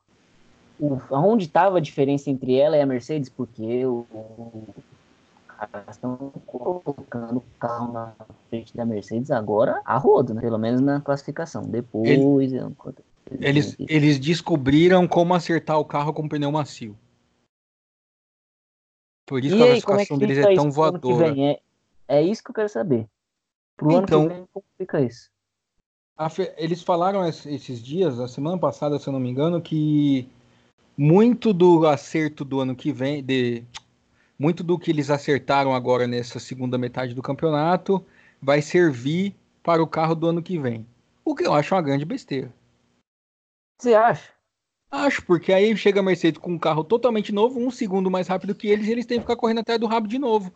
o, onde estava a diferença entre ela e a Mercedes, porque o, caras estão colocando o carro na frente da Mercedes agora a rodo, né? pelo menos na classificação. Depois. Ele, eles, eles descobriram como acertar o carro com pneu macio. Por isso e que a é classificação é deles é tão voadora. É, é isso que eu quero saber. Pro então, ano que vem, como fica isso? Eles falaram esses dias, a semana passada, se eu não me engano, que muito do acerto do ano que vem, de, muito do que eles acertaram agora nessa segunda metade do campeonato vai servir para o carro do ano que vem. O que eu acho uma grande besteira. Você acha? Acho, porque aí chega a Mercedes com um carro totalmente novo, um segundo mais rápido que eles, e eles têm que ficar correndo atrás do rabo de novo.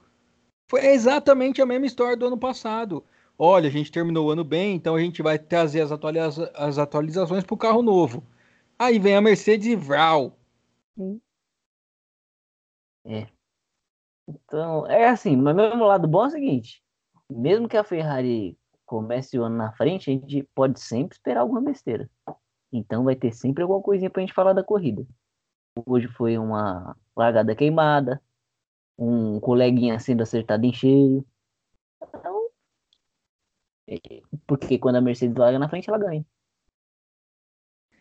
Foi exatamente a mesma história do ano passado. Olha, a gente terminou o ano bem, então a gente vai trazer as, atualiza as atualizações para o carro novo. Aí vem a Mercedes e Vral. É. Então, é assim, mas mesmo lado bom é o seguinte: mesmo que a Ferrari comece o ano na frente, a gente pode sempre esperar alguma besteira. Então vai ter sempre alguma coisinha pra gente falar da corrida. Hoje foi uma largada queimada, um coleguinha sendo acertado em cheio. Então, é, porque quando a Mercedes larga na frente, ela ganha.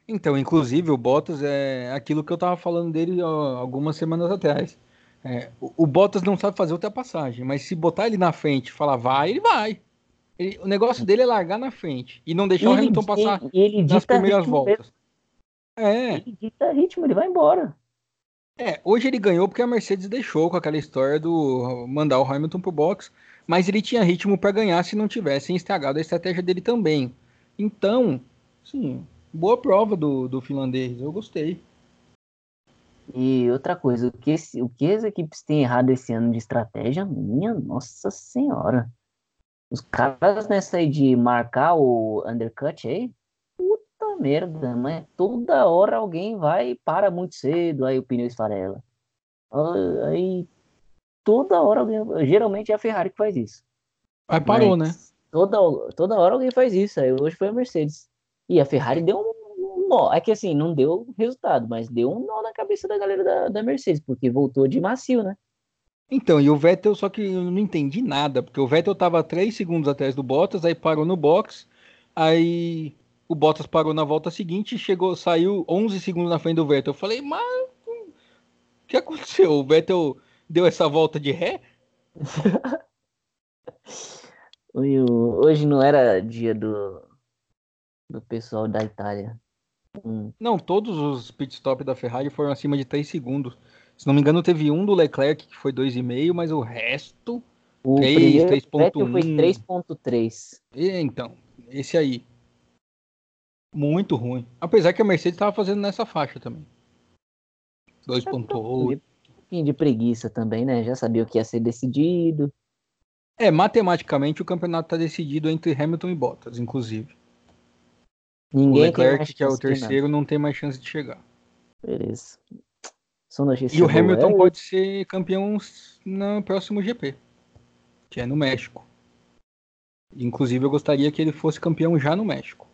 Então, inclusive, o Bottas é aquilo que eu tava falando dele ó, algumas semanas atrás. É, o, o, Bottas não sabe fazer ultrapassagem, mas se botar ele na frente e falar vai, ele vai. Ele, o negócio dele é largar na frente e não deixar ele, o Hamilton passar ele, ele nas primeiras voltas. Mesmo. É. Ele dita ritmo, ele vai embora. É, hoje ele ganhou porque a Mercedes deixou com aquela história do mandar o Hamilton pro box, mas ele tinha ritmo para ganhar se não tivessem estragado a estratégia dele também. Então, sim, boa prova do, do finlandês, eu gostei. E outra coisa, o que, o que as equipes têm errado esse ano de estratégia, minha nossa senhora. Os caras nessa aí de marcar o undercut aí, puta merda, mas toda hora alguém vai e para muito cedo, aí o pneu esfarela. Aí toda hora alguém, geralmente é a Ferrari que faz isso. Aí parou, mas, né? Toda, toda hora alguém faz isso, aí hoje foi a Mercedes. E a Ferrari deu um nó. É que assim, não deu resultado, mas deu um nó na cabeça da galera da, da Mercedes, porque voltou de macio, né? Então, e o Vettel, só que eu não entendi nada, porque o Vettel tava 3 segundos atrás do Bottas, aí parou no box, aí o Bottas parou na volta seguinte, chegou, saiu 11 segundos na frente do Vettel. Eu falei, mas o que aconteceu? O Vettel deu essa volta de ré? <laughs> Hoje não era dia do, do pessoal da Itália. Hum. Não, todos os pit stop da Ferrari foram acima de 3 segundos. Se não me engano, teve um do Leclerc que foi 2,5, mas o resto. O 3, 3.1. foi 3.3. Então, esse aí. Muito ruim. Apesar que a Mercedes estava fazendo nessa faixa também. 2.8. Um pouquinho de preguiça também, né? Já sabia o que ia ser decidido. É, matematicamente o campeonato está decidido entre Hamilton e Bottas, inclusive. Ninguém o Leclerc, que é o terceiro, não tem mais chance de chegar. Beleza. E o Hamilton é... pode ser campeão no próximo GP, que é no México. Inclusive, eu gostaria que ele fosse campeão já no México.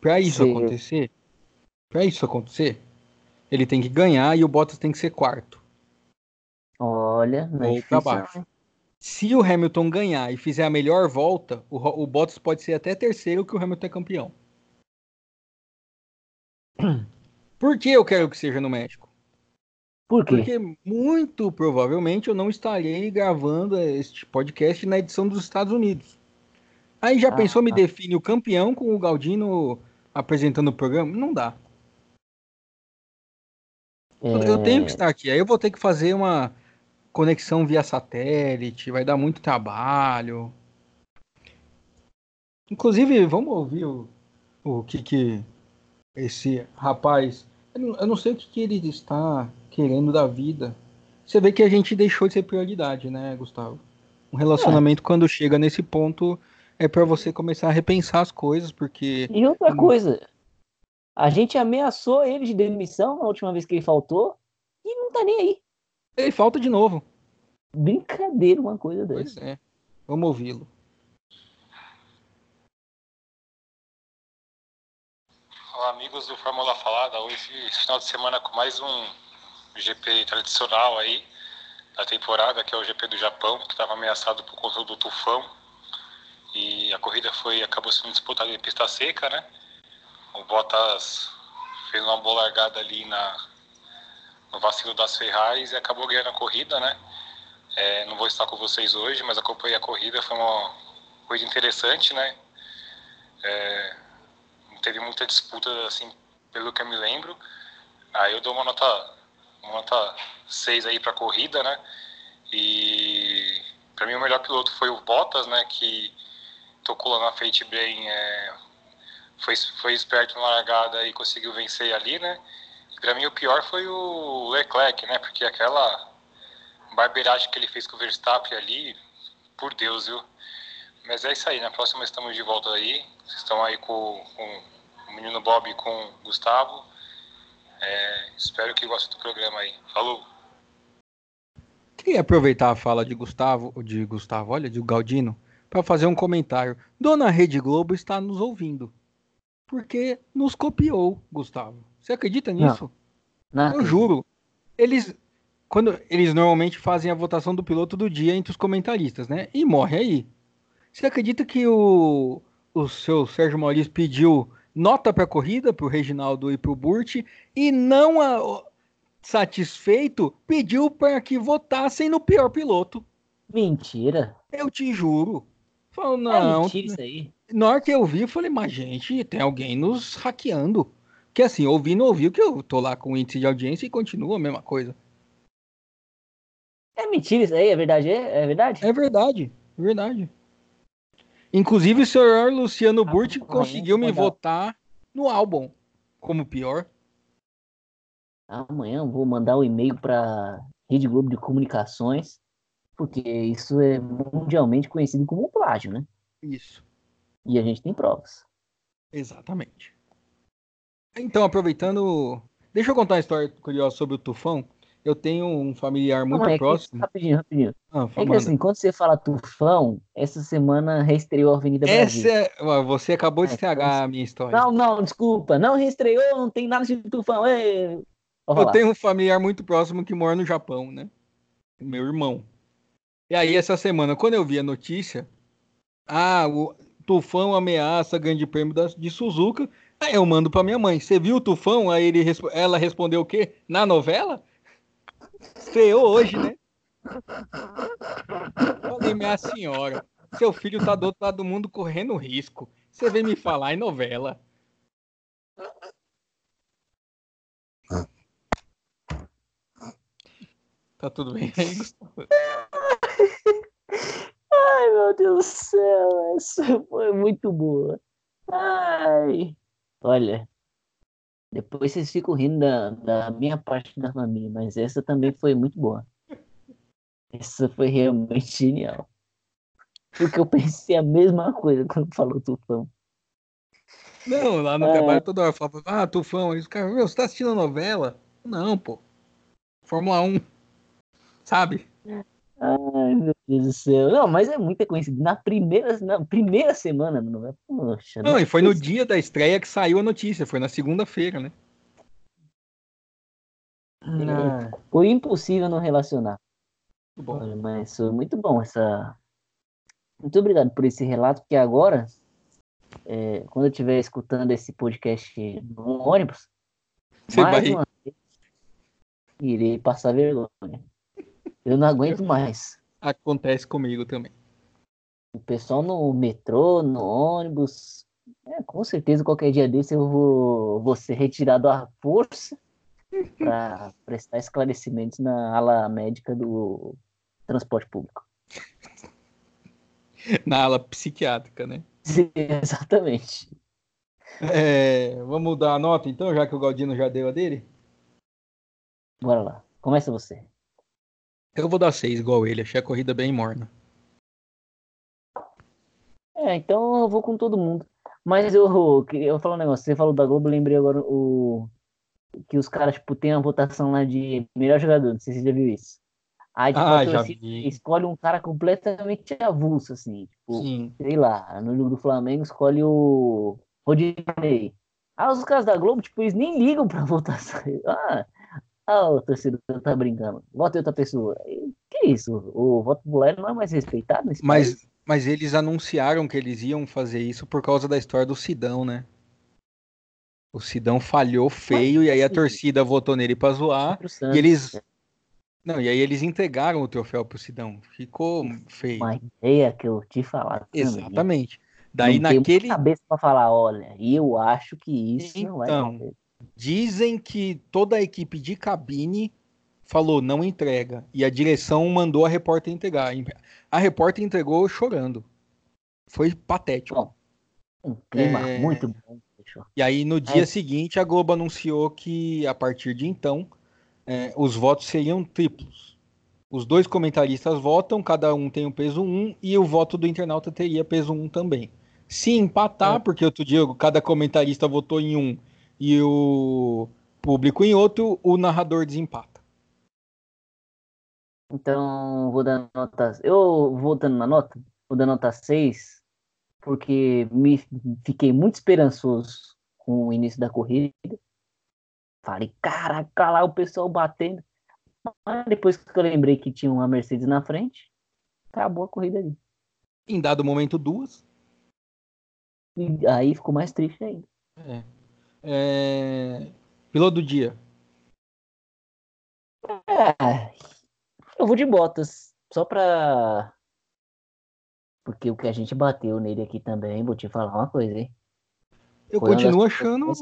Para isso Sim. acontecer, para isso acontecer, ele tem que ganhar e o Bottas tem que ser quarto. Olha, não é Ou para baixo. Se o Hamilton ganhar e fizer a melhor volta, o, o Bottas pode ser até terceiro que o Hamilton é campeão. <clears throat> Por que eu quero que seja no México? Por quê? Porque muito provavelmente eu não estarei gravando este podcast na edição dos Estados Unidos. Aí já ah, pensou, me tá. define o campeão com o Galdino apresentando o programa? Não dá. É... Eu tenho que estar aqui. Aí eu vou ter que fazer uma conexão via satélite, vai dar muito trabalho. Inclusive, vamos ouvir o, o que que esse rapaz, eu não sei o que, que ele está querendo da vida. Você vê que a gente deixou de ser prioridade, né, Gustavo? Um relacionamento é. quando chega nesse ponto é para você começar a repensar as coisas, porque E outra coisa, a gente ameaçou ele de demissão na última vez que ele faltou e não tá nem aí. Ele falta de novo. Brincadeira uma coisa dessa. Pois é. Vamos ouvi-lo. Olá, amigos do Fórmula Falada. Hoje, final de semana, com mais um GP tradicional aí da temporada, que é o GP do Japão, que estava ameaçado por conta do tufão. E a corrida foi acabou sendo disputada em pista seca, né? O Bottas fez uma boa largada ali na, no vacilo das Ferraris e acabou ganhando a corrida, né? É, não vou estar com vocês hoje, mas acompanhei a corrida, foi uma coisa interessante, né? É, não teve muita disputa, assim, pelo que eu me lembro. Aí eu dou uma nota, uma nota 6 aí para a corrida, né? E para mim o melhor piloto foi o Bottas, né? Que tocou lá na frente bem, é, foi, foi esperto na largada e conseguiu vencer ali, né? Para mim o pior foi o Leclerc, né? Porque aquela barbeiragem que ele fez com o Verstappen ali, por Deus, viu? Mas é isso aí, na próxima estamos de volta aí. Vocês estão aí com, com o menino Bob e com o Gustavo. É, espero que gostem do programa aí. Falou! Queria aproveitar a fala de Gustavo, de Gustavo, olha, de Galdino, para fazer um comentário. Dona Rede Globo está nos ouvindo. Porque nos copiou, Gustavo. Você acredita nisso? Não. Não Eu juro. Eles quando eles normalmente fazem a votação do piloto do dia entre os comentaristas, né? E morre aí. Você acredita que o, o seu Sérgio Maurício pediu nota para a corrida para o Reginaldo e para o Burt e não a, satisfeito pediu para que votassem no pior piloto? Mentira. Eu te juro. Falou, é não. É mentira isso aí. Na hora que eu vi, eu falei, mas gente, tem alguém nos hackeando. Que assim, ouvi não ouviu, que eu tô lá com índice de audiência e continua a mesma coisa. É mentira isso aí, é verdade? É, é verdade? É verdade, é verdade. Inclusive o senhor Luciano ah, Burti conseguiu me votar no álbum como pior. Amanhã eu vou mandar o um e-mail para Rede Globo de Comunicações, porque isso é mundialmente conhecido como plágio, né? Isso. E a gente tem provas. Exatamente. Então, aproveitando. Deixa eu contar uma história curiosa sobre o tufão. Eu tenho um familiar muito não, é próximo. Que, rapidinho, rapidinho. Ah, é que assim, quando você fala tufão, essa semana reestreou a Avenida Brasil. Essa é... Você acabou de é, estragar então... a minha história. Não, não, desculpa. Não reestreou, não tem nada de tufão. Ei... Eu tenho um familiar muito próximo que mora no Japão, né? Meu irmão. E aí, essa semana, quando eu vi a notícia, ah, o tufão ameaça grande prêmio de Suzuka, eu mando pra minha mãe. Você viu o tufão? Aí ele, ela respondeu o quê? Na novela? Estreou hoje, né? Falei, minha senhora, seu filho tá do outro lado do mundo correndo risco. Você vem me falar em novela. Tá tudo bem aí? Ai, meu Deus do céu, essa foi muito boa. Ai, olha, depois vocês ficam rindo da, da minha parte da família, mas essa também foi muito boa. Essa foi realmente genial. Porque eu pensei a mesma coisa quando falou Tufão. Não, lá no é... trabalho toda hora falava, ah, Tufão, aí os caras, meu, você tá assistindo a novela? Não, pô. Fórmula 1. Sabe? Ai, meu Deus do céu. Não, mas é muita coincidência. Na primeira, na primeira semana, não Poxa, não, e foi no dia da estreia que saiu a notícia, foi na segunda-feira, né? Não. Foi impossível não relacionar. Bom. Olha, mas foi muito bom essa. Muito obrigado por esse relato, porque agora, é, quando eu estiver escutando esse podcast no ônibus, Você mais vai... uma vez, irei passar vergonha. Eu não aguento mais. Acontece comigo também. O pessoal no metrô, no ônibus. É, com certeza, qualquer dia desse eu vou, vou ser retirado à força <laughs> para prestar esclarecimentos na ala médica do transporte público. Na ala psiquiátrica, né? Sim, exatamente. É, vamos dar a nota então, já que o Galdino já deu a dele? Bora lá. Começa você. Eu vou dar 6 igual ele, achei a corrida bem morna. É, então eu vou com todo mundo. Mas eu queria falar um negócio, você falou da Globo, lembrei agora o que os caras, tipo, tem uma votação lá de melhor jogador, não sei se você já viu isso. Aí, tipo, ah, já vi. escolhe um cara completamente avulso, assim, tipo, Sim. sei lá, no jogo do Flamengo escolhe o Rodinei. Ah, os caras da Globo, tipo, eles nem ligam pra <laughs> votação. Ah, ah o torcedor tá brincando. Vota em outra pessoa. Que isso? O voto popular não é mais respeitado nesse mas, país? mas eles anunciaram que eles iam fazer isso por causa da história do Sidão, né? O Sidão falhou feio mas, e aí a torcida votou nele pra zoar. E eles. Não, e aí eles entregaram o troféu pro Sidão. Ficou feio. Uma ideia que eu te falar. Exatamente. Daí não naquele. cabeça para falar, olha, eu acho que isso então, não vai Então, Dizem que toda a equipe de cabine falou não entrega e a direção mandou a repórter entregar. A repórter entregou chorando. Foi patético. Bom, um clima é... muito bom. E aí no dia é. seguinte a Globo anunciou que a partir de então é, os votos seriam triplos. Os dois comentaristas votam, cada um tem o um peso 1 e o voto do internauta teria peso 1 também. Se empatar, é. porque outro dia cada comentarista votou em um e o público em outro, o narrador desempata. Então, vou dar nota. Eu vou dando na nota, vou dar nota 6, porque me fiquei muito esperançoso com o início da corrida. Falei, caraca, lá o pessoal batendo. Mas depois que eu lembrei que tinha uma Mercedes na frente, acabou a corrida ali. Em dado momento, duas. E aí ficou mais triste ainda. É. É... Piloto do dia. É, eu vou de botas. Só pra. Porque o que a gente bateu nele aqui também, vou te falar uma coisa, hein? Eu Foi continuo achando.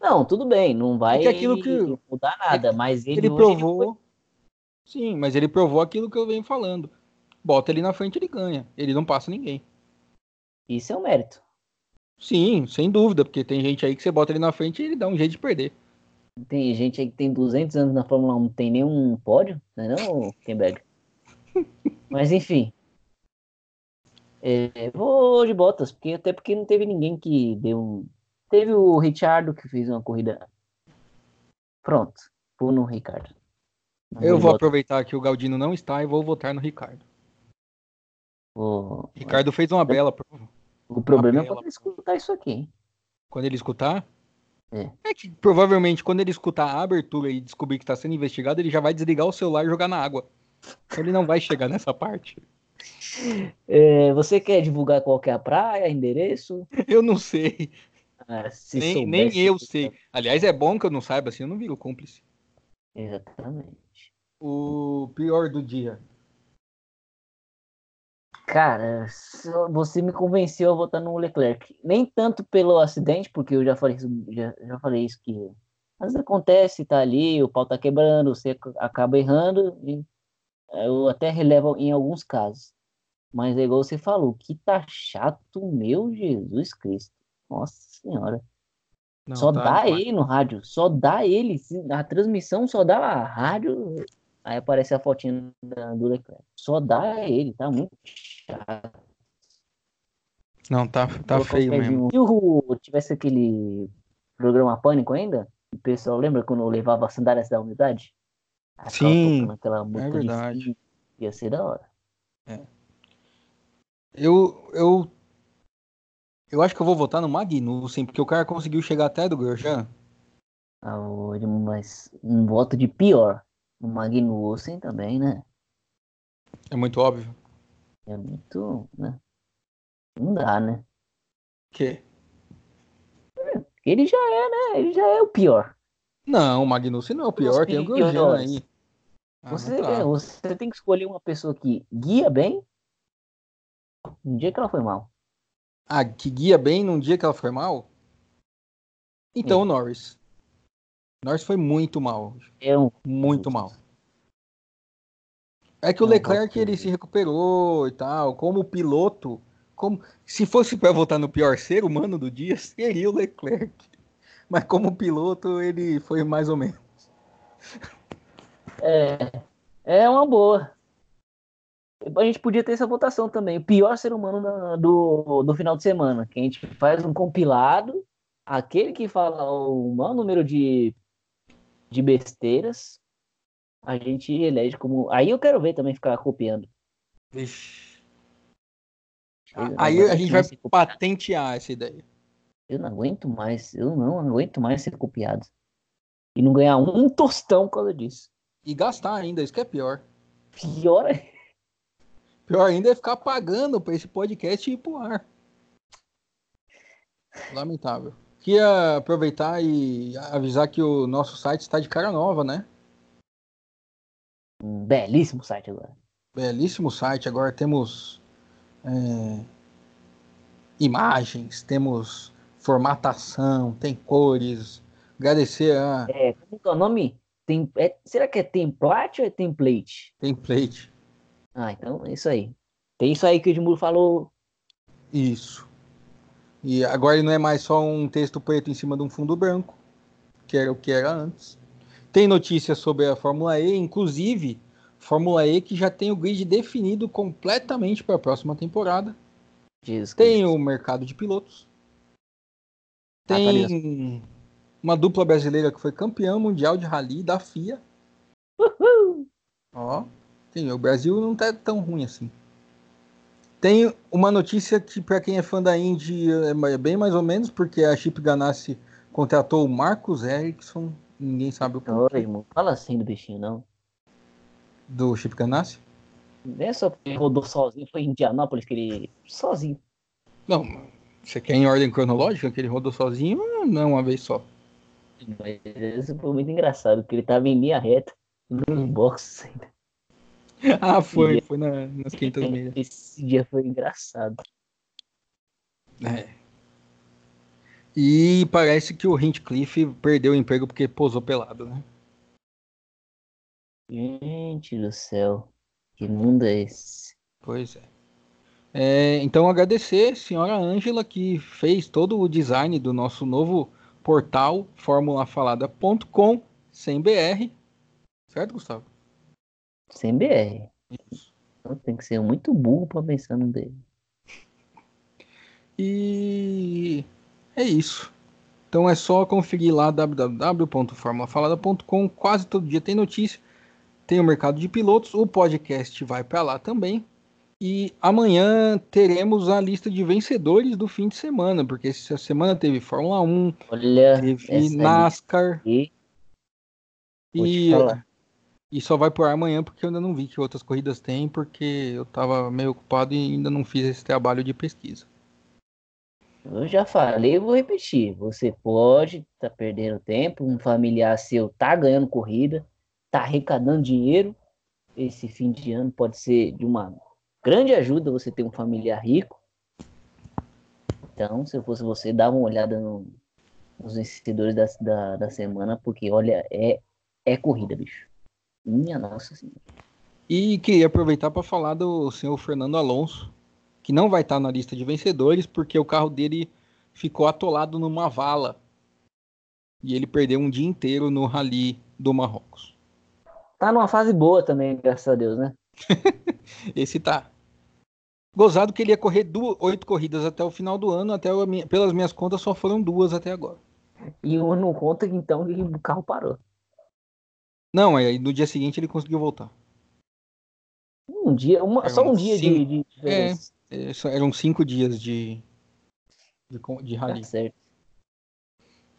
Não, tudo bem, não vai aquilo que... mudar nada, é mas ele, ele provou. Ele foi... Sim, mas ele provou aquilo que eu venho falando. Bota ele na frente, ele ganha. Ele não passa ninguém. Isso é um mérito. Sim, sem dúvida, porque tem gente aí que você bota ele na frente e ele dá um jeito de perder. Tem gente aí que tem 200 anos na Fórmula 1, não tem nenhum pódio, não é não, Kenberg? Mas enfim. É, vou de botas, porque até porque não teve ninguém que deu um. Teve o Richardo que fez uma corrida. Pronto, vou no Ricardo. Não Eu vou, aproveitar que o Galdino não está e vou votar no Ricardo. O... Ricardo fez uma bela prova. O problema é quando ele escutar isso aqui, hein? Quando ele escutar? É. é que provavelmente quando ele escutar a abertura e descobrir que está sendo investigado, ele já vai desligar o celular e jogar na água. Então ele não vai chegar <laughs> nessa parte. É, você quer divulgar qual que é a praia, endereço? Eu não sei. Ah, nem, nem eu sei. Aliás, é bom que eu não saiba, assim eu não viro cúmplice. Exatamente. O pior do dia. Cara, você me convenceu a votar no Leclerc. Nem tanto pelo acidente, porque eu já falei isso, já, já falei isso que às vezes acontece, tá ali, o pau tá quebrando, você acaba errando, e eu até relevo em alguns casos. Mas é igual você falou, que tá chato, meu Jesus Cristo. Nossa senhora. Não, só tá, dá ele no rádio, só dá ele. A transmissão só dá a rádio. Aí aparece a fotinha do Leclerc. Só dá ele, tá muito chato. Não, tá, tá feio mesmo. Se o tivesse aquele programa Pânico ainda, o pessoal lembra quando eu levava as sandálias da unidade? Sim, aquela é verdade. Ia ser da hora. É. Eu, eu, eu acho que eu vou votar no Magnussen, porque o cara conseguiu chegar até do Grosjean. Ah, mas um voto de pior. O Magnussen também, né? É muito óbvio. É muito, né? Não dá, né? Que? Ele já é, né? Ele já é o pior. Não, o Magnussen não é o pior, tem o Grosjean aí. Ah, você, tá. você tem que escolher uma pessoa que guia bem no dia que ela foi mal. Ah, que guia bem num dia que ela foi mal? Então Sim. o Norris. Norris foi muito mal. É um... Muito mal. É que o Leclerc ele se recuperou e tal, como piloto, como se fosse para votar no pior ser humano do dia, <laughs> seria o Leclerc. Mas como piloto ele foi mais ou menos. É, é uma boa. A gente podia ter essa votação também. O pior ser humano do, do final de semana. Que a gente faz um compilado. Aquele que fala o maior número de de besteiras, a gente elege como. Aí eu quero ver também ficar copiando. Vixe. Aí a gente vai patentear essa ideia. Eu não aguento mais. Eu não aguento mais ser copiado. E não ganhar um tostão por causa disso. E gastar ainda, isso que é pior. Pior é. Pior ainda é ficar pagando para esse podcast ir pro ar. Lamentável. Queria aproveitar e avisar que o nosso site está de cara nova, né? Um belíssimo site agora. Belíssimo site. Agora temos é, imagens, temos formatação, tem cores. Agradecer a. É, como é o nome? Tem, é, será que é template ou é template? Template. Ah, então é isso aí. Tem isso aí que o Edmundo falou. Isso. E agora ele não é mais só um texto preto em cima de um fundo branco, que era o que era antes. Tem notícias sobre a Fórmula E, inclusive Fórmula E que já tem o grid definido completamente para a próxima temporada. Jesus tem o mercado de pilotos. Ah, tá Tem uma dupla brasileira que foi campeã mundial de rally da FIA. Uhul. Ó, tem, o Brasil não tá tão ruim assim. Tem uma notícia que para quem é fã da Indy é bem mais ou menos, porque a Chip Ganassi contratou o Marcos Ericsson, ninguém sabe o Ô, porquê, Edmundo, fala assim do bichinho, não. do Chip Ganassi. Não é só porque ele rodou sozinho, foi em Indianápolis que ele. sozinho. Não, você quer em ordem cronológica que ele rodou sozinho? Não, uma vez só. Mas isso foi muito engraçado, porque ele tava em linha reta, nos boxes ainda. <laughs> Ah, foi, foi na- nas 500 milhas. Esse dia foi engraçado. É. E parece que o Hinchcliffe perdeu o emprego porque posou pelado, né? Gente do céu, que mundo é esse? Pois é. É, então agradecer a senhora Ângela que fez todo o design do nosso novo portal formulafalada.com sem BR. Certo, Gustavo? Sem BR. Isso. Então tem que ser muito burro pra pensar num dele. E é isso. Então é só conferir lá www.formulafalada.com. Quase todo dia tem notícia. Tem o mercado de pilotos. O podcast vai para lá também. E amanhã teremos a lista de vencedores do fim de semana, porque essa semana teve Fórmula 1, Olha, teve NASCAR e, falar. e só vai por amanhã porque eu ainda não vi que outras corridas tem, porque eu tava meio ocupado e ainda não fiz esse trabalho de pesquisa. Eu já falei, vou repetir. Você pode estar perdendo tempo, um familiar seu tá ganhando corrida, tá arrecadando dinheiro. Esse fim de ano pode ser de uma grande ajuda você ter um familiar rico. Então, se eu fosse você, dava uma olhada no- nos vencedores da, da, da semana, porque olha, é, é corrida, bicho. Minha nossa senhora. E queria aproveitar para falar do senhor Fernando Alonso, que não vai estar na lista de vencedores porque o carro dele ficou atolado numa vala. E ele perdeu um dia inteiro no rally do Marrocos. Tá numa fase boa também, graças a Deus, né? <laughs> Esse tá. Gozado que ele ia correr duas, oito corridas até o final do ano, até minha- pelas minhas contas só foram duas até agora. E uma não conta que então que o carro parou. Não, aí no dia seguinte ele conseguiu voltar. Um dia, uma, É, só um dia de, de diferença. É, eram cinco dias de, de, de Tá rally. certo.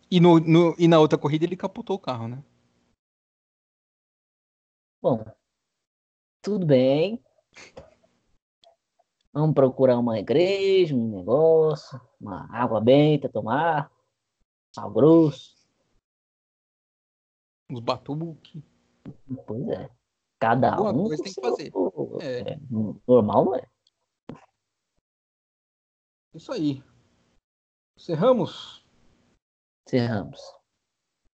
E, no, no- e na outra corrida ele capotou o carro, né? Bom, tudo bem. Vamos procurar uma igreja, um negócio, uma água benta, tomar, sal grosso. Os batuque. Pois é. Cada Alguma um. coisa tem que fazer. É. é, normal não é. Isso aí. Encerramos. Cerramos.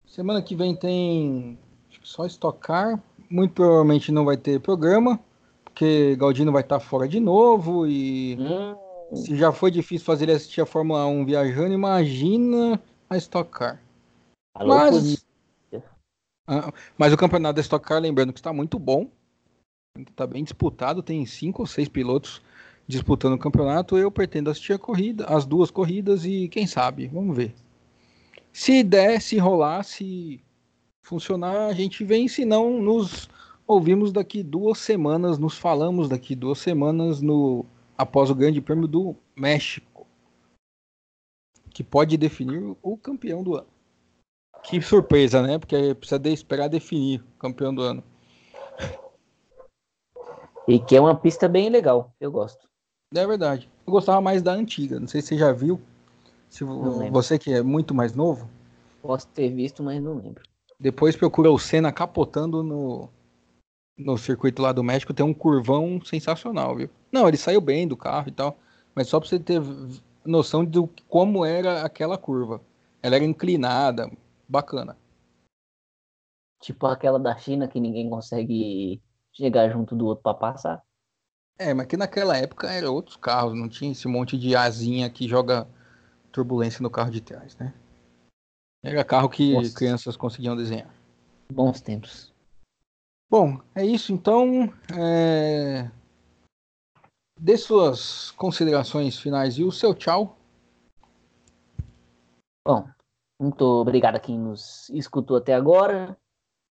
Semana que vem tem que só estocar. Muito provavelmente não vai ter programa, porque Galdino vai estar fora de novo e Hum, se já foi difícil fazer ele assistir a Fórmula 1 viajando, imagina a Stock Car. alô, Mas. Ah, mas o campeonato da Stock Car, lembrando que está muito bom, está bem disputado, tem cinco ou seis pilotos disputando o campeonato. Eu pretendo assistir a corrida, as duas corridas e quem sabe, vamos ver. Se der, se rolar, se funcionar, a gente vem. Se não, nos ouvimos daqui duas semanas, nos falamos daqui duas semanas no após o Grande Prêmio do México, que pode definir o campeão do ano. Que surpresa, né? Porque precisa de esperar definir o campeão do ano. E que é uma pista bem legal, eu gosto. É verdade. Eu gostava mais da antiga, não sei se você já viu. Se você que é muito mais novo. Posso ter visto, mas não lembro. Depois procura o Senna capotando no, no circuito lá do México, tem um curvão sensacional, viu? Não, ele saiu bem do carro e tal, mas só pra você ter noção de como era aquela curva. Ela era inclinada, bacana. Tipo aquela da China que ninguém consegue chegar junto do outro para passar. É, mas que naquela época eram outros carros, não tinha esse monte de asinha que joga turbulência no carro de trás, né? Era carro que Nossa. crianças conseguiam desenhar. Bons tempos. Bom, é isso então. É... Dê suas considerações finais e o seu tchau. Bom, muito obrigado a quem nos escutou até agora.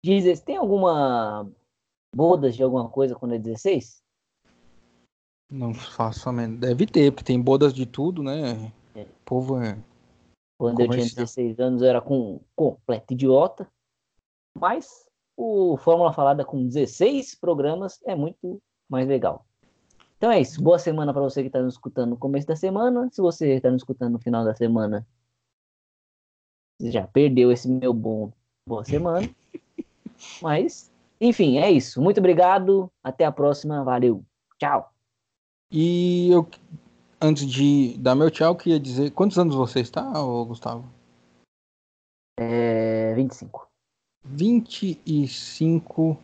Diz, tem alguma bodas de alguma coisa quando é 16? Não faço a menor. Deve ter, porque tem bodas de tudo, né? É. O povo é. Quando eu tinha 16 anos eu era com um completo idiota. Mas o Fórmula Falada com 16 programas é muito mais legal. Então é isso. Boa semana para você que está nos escutando no começo da semana. Se você está nos escutando no final da semana, você já perdeu esse meu bom boa semana. <laughs> Mas, enfim, é isso. Muito obrigado. Até a próxima. Valeu. Tchau. E eu, antes de dar meu tchau, queria dizer quantos anos você está, Gustavo? É, 25. 25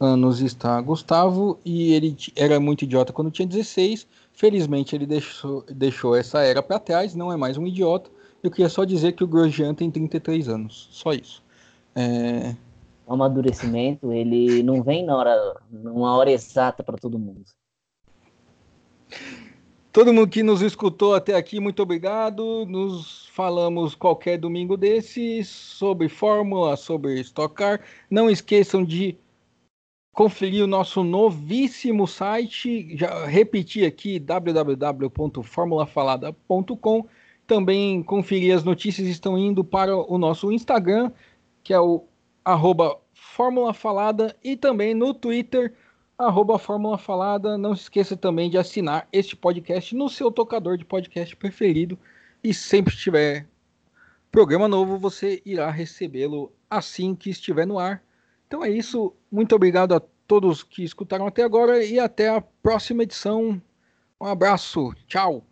anos está Gustavo e ele era muito idiota quando tinha 16. Felizmente ele deixou, deixou essa era para trás, não é mais um idiota. Eu queria só dizer que o Grosjean tem 33 anos, só isso. É... O amadurecimento, ele não vem na hora, numa hora exata para todo mundo. Todo mundo que nos escutou até aqui, muito obrigado. Nos falamos qualquer domingo desses sobre Fórmula, sobre Stock Car. Não esqueçam de conferir o nosso novíssimo site, já repeti aqui, www.formulafalada.com. Também conferir as notícias estão indo para o nosso Instagram, que é o arroba Fórmula Falada, e também no Twitter, arroba Fórmula Falada. Não se esqueça também de assinar este podcast no seu tocador de podcast preferido. E sempre que tiver programa novo, você irá recebê-lo assim que estiver no ar. Então é isso. Muito obrigado a todos que escutaram até agora e até a próxima edição. Um abraço. Tchau.